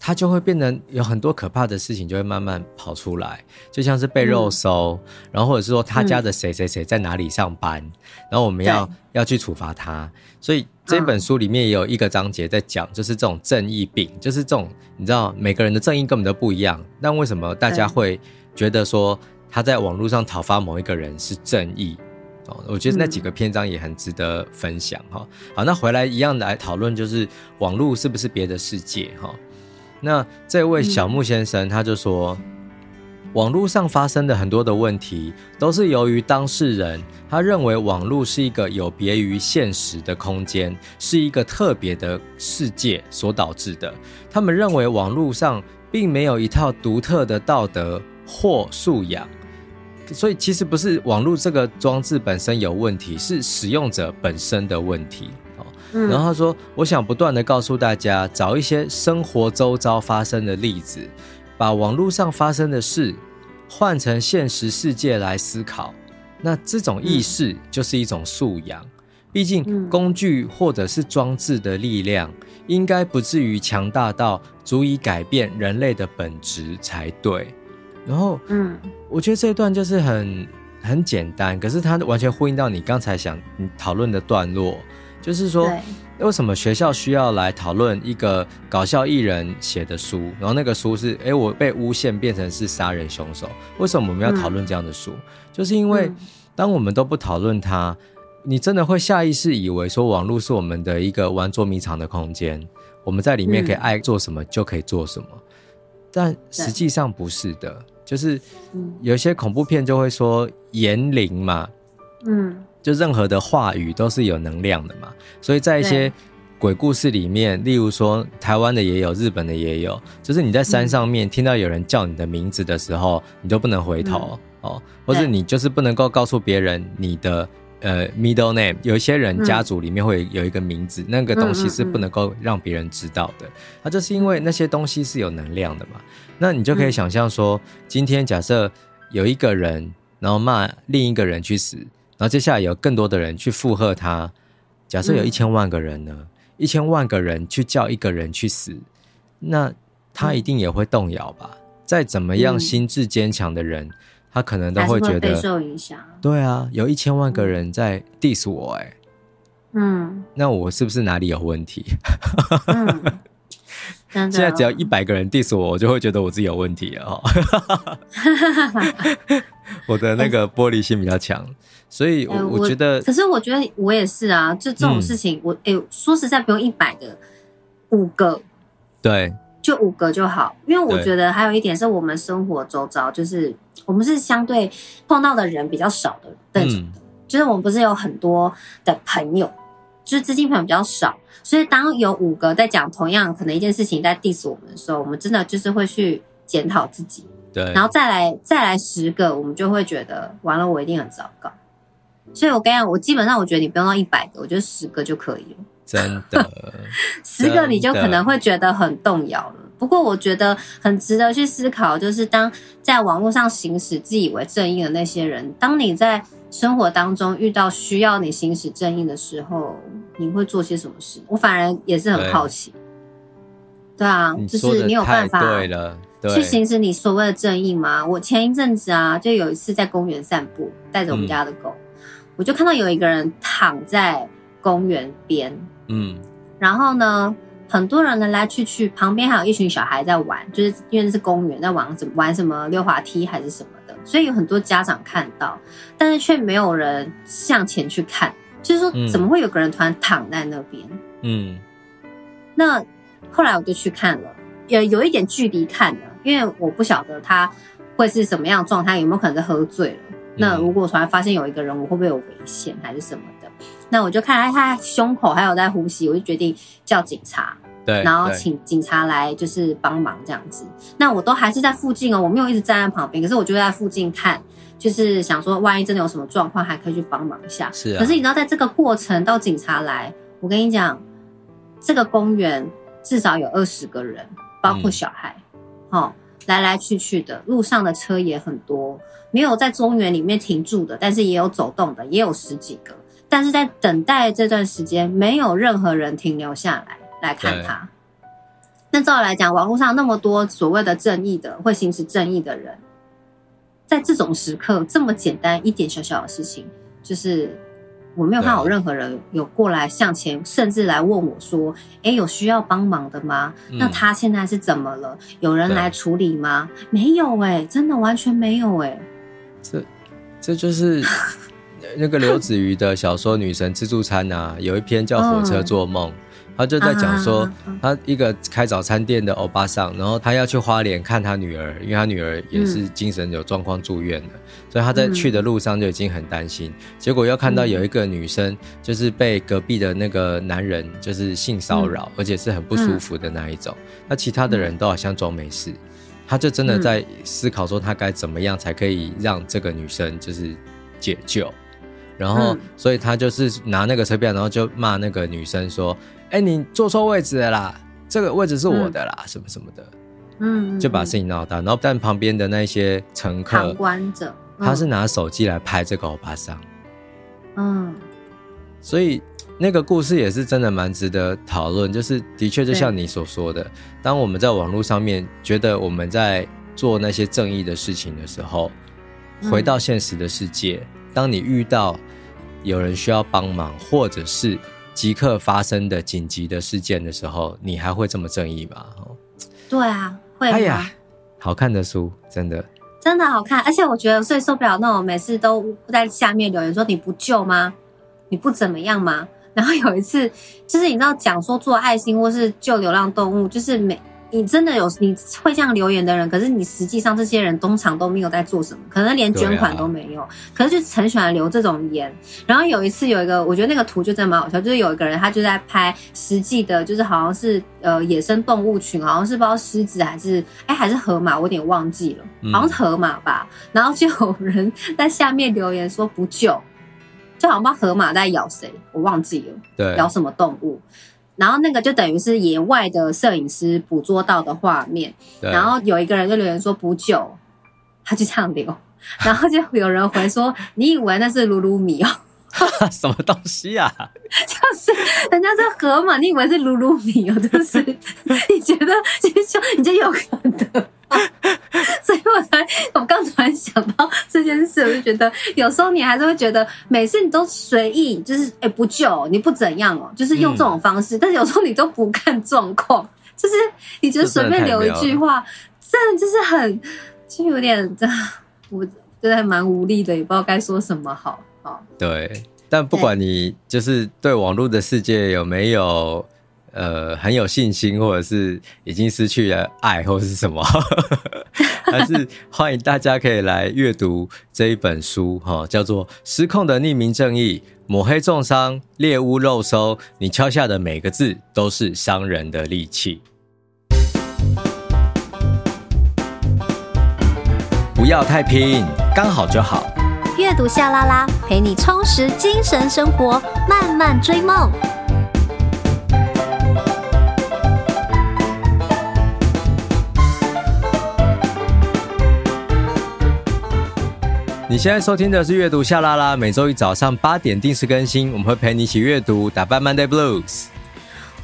它就会变成有很多可怕的事情就会慢慢跑出来，就像是被肉搜，嗯、然后或者是说他家的谁谁谁在哪里上班，嗯、然后我们要要去处罚他。所以这本书里面也有一个章节在讲，就是这种正义病，就是这种你知道每个人的正义根本都不一样，但为什么大家会觉得说他在网络上讨伐某一个人是正义？我觉得那几个篇章也很值得分享哈、嗯。好，那回来一样来讨论，就是网络是不是别的世界哈？那这位小木先生他就说，网络上发生的很多的问题，都是由于当事人他认为网络是一个有别于现实的空间，是一个特别的世界所导致的。他们认为网络上并没有一套独特的道德或素养。所以其实不是网络这个装置本身有问题，是使用者本身的问题。然后他说：“我想不断的告诉大家，找一些生活周遭发生的例子，把网络上发生的事换成现实世界来思考。那这种意识就是一种素养。毕竟工具或者是装置的力量，应该不至于强大到足以改变人类的本质才对。”然后，嗯，我觉得这一段就是很很简单，可是它完全呼应到你刚才想讨论的段落，就是说，为什么学校需要来讨论一个搞笑艺人写的书，然后那个书是，哎，我被诬陷变成是杀人凶手，为什么我们要讨论这样的书？嗯，就是因为当我们都不讨论它，你真的会下意识以为说网络是我们的一个玩捉迷藏的空间，我们在里面可以爱做什么就可以做什么，但实际上不是的。就是有些恐怖片就会说言灵嘛，嗯，就任何的话语都是有能量的嘛，所以在一些鬼故事里面，例如说台湾的也有，日本的也有，就是你在山上面听到有人叫你的名字的时候，你都不能回头哦，或是你就是不能够告诉别人你的。呃，middle name，有一些人家族里面会有一个名字，嗯，那个东西是不能够让别人知道的。它就是因为那些东西是有能量的嘛。那你就可以想象说，今天假设有一个人，然后骂另一个人去死，然后接下来有更多的人去附和他。假设有一千万个人呢，一千万个人去叫一个人去死，那他一定也会动摇吧？再怎么样心智坚强的人。他可能都会觉得受影响。对啊，有一千万个人在 diss 我，哎，嗯，那我是不是哪里有问题？嗯，现在只要一百个人 diss 我，我就会觉得我自己有问题哦。[LAUGHS] 我的那个玻璃心比较强，所以我我觉得，可是我觉得我也是啊，就这种事情，我哎，说实在不用一百个，五个，对，就五个就好，因为我觉得还有一点是我们生活周遭就是。我们是相对碰到的人比较少的那种的，嗯，就是我们不是有很多的朋友，就是资金朋友比较少，所以当有五个在讲同样可能一件事情在 diss 我们的时候，我们真的就是会去检讨自己，对，然后再来再来十个，我们就会觉得完了，我一定很糟糕。所以我跟你讲，我基本上我觉得你不用到一百个，我觉得十个就可以了，真的，[LAUGHS] 十个你就可能会觉得很动摇了。不过我觉得很值得去思考，就是当在网络上行使自以为正义的那些人，当你在生活当中遇到需要你行使正义的时候，你会做些什么事？我反而也是很好奇。对，啊，就是你有办法去行使你所谓的正义吗？我前一阵子啊，就有一次在公园散步，带着我们家的狗，嗯，我就看到有一个人躺在公园边，嗯，然后呢，很多人来来去去，旁边还有一群小孩在玩，就是因为那是公园，在玩什么玩什么溜滑梯还是什么的，所以有很多家长看到，但是却没有人向前去看，就是说怎么会有个人突然躺在那边？嗯，那后来我就去看了，有有一点距离看了，因为我不晓得他会是什么样的状态，有没有可能是喝醉了？那如果突然发现有一个人，我会不会有危险还是什么的？那我就看他胸口还有在呼吸，我就决定叫警察。对，然后请警察来就是帮忙这样子。那我都还是在附近哦，我没有一直站在旁边，可是我就在附近看，就是想说万一真的有什么状况，还可以去帮忙一下。是啊。可是你知道，在这个过程到警察来，我跟你讲，这个公园至少有二十个人，包括小孩，嗯，哦，来来去去的，路上的车也很多，没有在公园里面停住的，但是也有走动的，也有十几个。但是在等待这段时间，没有任何人停留下来。来看他。那照来讲，网络上那么多所谓的正义的、会行使正义的人，在这种时刻，这么简单一点小小的事情，就是我没有看到任何人有过来向前，甚至来问我说：“哎，有需要帮忙的吗？那他现在是怎么了？有人来处理吗？”没有哎，真的完全没有哎。这这就是那个刘子瑜的小说《女神自助餐》啊，有一篇叫《火车做梦》。他就在讲说，他一个开早餐店的欧巴桑，然后他要去花莲看他女儿，因为他女儿也是精神有状况住院的，所以他在去的路上就已经很担心。结果又看到有一个女生，就是被隔壁的那个男人就是性骚扰，而且是很不舒服的那一种。那其他的人都好像装没事，他就真的在思考说，他该怎么样才可以让这个女生就是解救。然后，所以他就是拿那个车票，然后就骂那个女生说。哎、欸，你坐错位置了啦！这个位置是我的啦，嗯、什么什么的，嗯，就把事情闹大。然后，但旁边的那些乘客，旁观者，他是拿手机来拍这个欧巴桑，嗯，所以那个故事也是真的蛮值得讨论。就是的确，就像你所说的，当我们在网络上面觉得我们在做那些正义的事情的时候，回到现实的世界，嗯、当你遇到有人需要帮忙，或者是即刻发生的紧急的事件的时候，你还会这么正义吗？对啊，会。哎呀，好看的书，真的，真的好看。而且我觉得最受不了那种每次都在下面留言说你不救吗？你不怎么样吗？然后有一次，就是你知道讲说做爱心或是救流浪动物，就是每。你真的有你会这样留言的人，可是你实际上这些人通常都没有在做什么，可能连捐款都没有，啊、可是就很喜欢留这种言。然后有一次有一个，我觉得那个图就真的蛮好笑，就是有一个人他就在拍实际的，就是好像是呃野生动物群，好像是不知道狮子还是哎还是河马，我有点忘记了，好像是河马吧。嗯、然后就有人在下面留言说不救，就好像不知道河马在咬谁，我忘记了，对，咬什么动物。然后那个就等于是野外的摄影师捕捉到的画面，然后有一个人就留言说补救，他就这样留，[LAUGHS] 然后就有人回说你以为那是鲁鲁米哦？[LAUGHS] 什么东西啊？[LAUGHS] 就是人家是河马，你以为是鲁鲁米哦？就是你觉得其实就你就有可能。[LAUGHS] 所以我才，我刚突然想到这件事，我就觉得有时候你还是会觉得，每次你都随意，就是哎、欸、不救你不怎样哦，就是用这种方式。嗯、但是有时候你都不看状况，就是你觉得随便留一句话，真的就是很，就有点这，我觉得还蛮无力的，也不知道该说什么好。好，对，但不管你就是对网络的世界有没有。呃，很有信心，或者是已经失去了爱，或者是什么，[LAUGHS] 还是欢迎大家可以来阅读这一本书，哈，叫做《失控的匿名正义》，抹黑重伤，猎巫肉搜，你敲下的每个字都是伤人的利器。不要太拼，刚好就好。阅读夏拉拉，陪你充实精神生活，慢慢追梦。你现在收听的是阅读夏拉拉，每周一早上八点定时更新，我们会陪你一起阅读，打败 Monday Blues。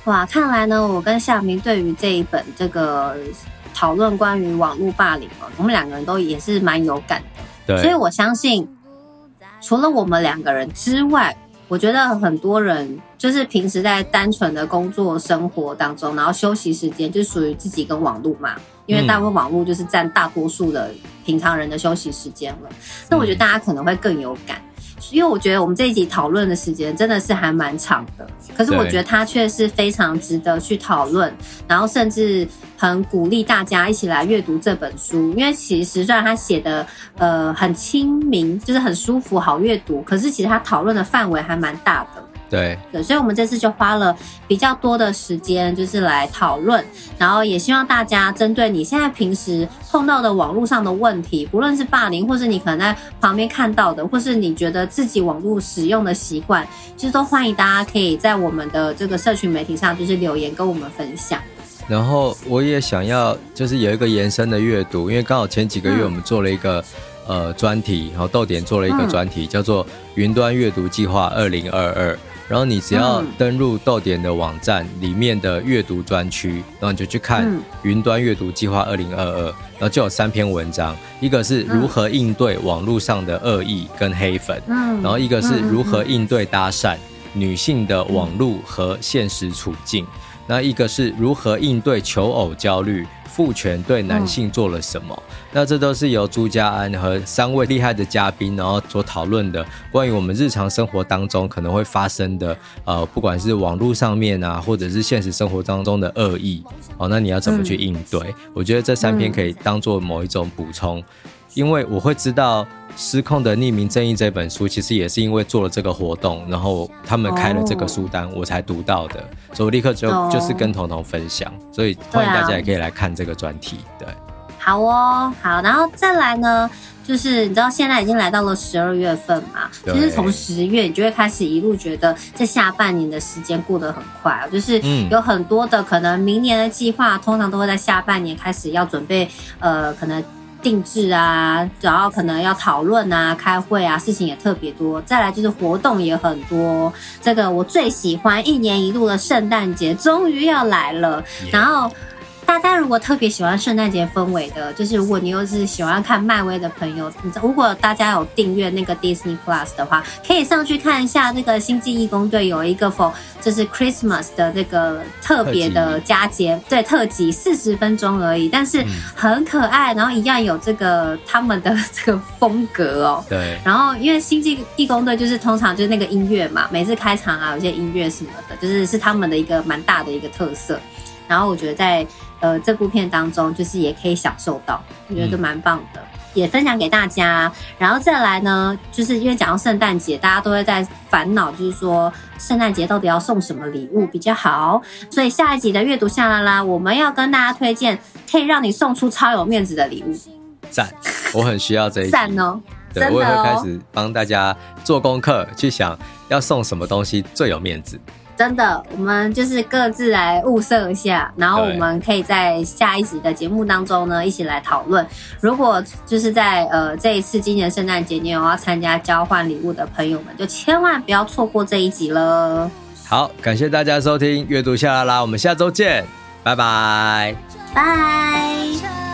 哇，看来呢，我跟夏明对于这一本这个讨论关于网络霸凌哦，我们两个人都也是蛮有感的。对，所以我相信，除了我们两个人之外，我觉得很多人就是平时在单纯的工作生活当中，然后休息时间就属于自己跟网络嘛。因为大部分网络就是占大多数的平常人的休息时间了，那我觉得大家可能会更有感，因为我觉得我们这一集讨论的时间真的是还蛮长的，可是我觉得它却是非常值得去讨论，然后甚至很鼓励大家一起来阅读这本书，因为其实虽然他写的呃很亲民，就是很舒服好阅读，可是其实他讨论的范围还蛮大的。对对，所以，我们这次就花了比较多的时间，就是来讨论，然后也希望大家针对你现在平时碰到的网络上的问题，不论是霸凌，或是你可能在旁边看到的，或是你觉得自己网络使用的习惯，其实都欢迎大家可以在我们的这个社群媒体上，就是留言跟我们分享。然后，我也想要就是有一个延伸的阅读，因为刚好前几个月我们做了一个、嗯、呃专题，然后豆点做了一个专题，嗯、叫做“云端阅读计划二零二二”。然后你只要登入豆点的网站里面的阅读专区，然后你就去看云端阅读计划二零二二，然后就有三篇文章，一个是如何应对网络上的恶意跟黑粉，然后一个是如何应对搭讪女性的网络和现实处境，那一个是如何应对求偶焦虑。父权对男性做了什么？嗯、那这都是由朱家安和三位厉害的嘉宾，然后所讨论的关于我们日常生活当中可能会发生的，呃，不管是网络上面啊，或者是现实生活当中的恶意，哦，那你要怎么去应对？嗯、我觉得这三篇可以当做某一种补充。因为我会知道《失控的匿名正义》这本书，其实也是因为做了这个活动，然后他们开了这个书单，我才读到的，所以我立刻就就是跟彤彤分享，所以欢迎大家也可以来看这个专题。对，好哦，好，然后再来呢，就是你知道现在已经来到了十二月份嘛，其实从十月你就会开始一路觉得这下半年的时间过得很快，就是有很多的可能明年的计划，通常都会在下半年开始要准备，呃，可能。定制啊，然后可能要讨论啊、开会啊，事情也特别多。再来就是活动也很多。这个我最喜欢一年一度的圣诞节，终于要来了。然后。大家如果特别喜欢圣诞节氛围的，就是如果你又是喜欢看漫威的朋友，如果大家有订阅那个 Disney Plus 的话，可以上去看一下那个星际义工队有一个 for 就是 Christmas 的那个特别的佳节，对，特辑四十分钟而已，但是很可爱，然后一样有这个他们的 [LAUGHS] 这个风格哦。对。然后因为星际义工队就是通常就是那个音乐嘛，每次开场啊有些音乐什么的，就是是他们的一个蛮大的一个特色。然后我觉得在呃这部片当中，就是也可以享受到，我觉得都蛮棒的，嗯、也分享给大家。然后再来呢，就是因为讲到圣诞节，大家都会在烦恼，就是说圣诞节到底要送什么礼物比较好。所以下一集的阅读下来啦，我们要跟大家推荐可以让你送出超有面子的礼物。赞，我很需要这一集。[LAUGHS] 赞哦，对，我也会开始帮大家做功课，去想要送什么东西最有面子。真的，我们就是各自来物色一下，然后我们可以在下一集的节目当中呢，一起来讨论。如果就是在呃这一次今年圣诞节你有要参加交换礼物的朋友们，就千万不要错过这一集了。好，感谢大家收听阅读夏拉拉，我们下周见，拜拜，拜。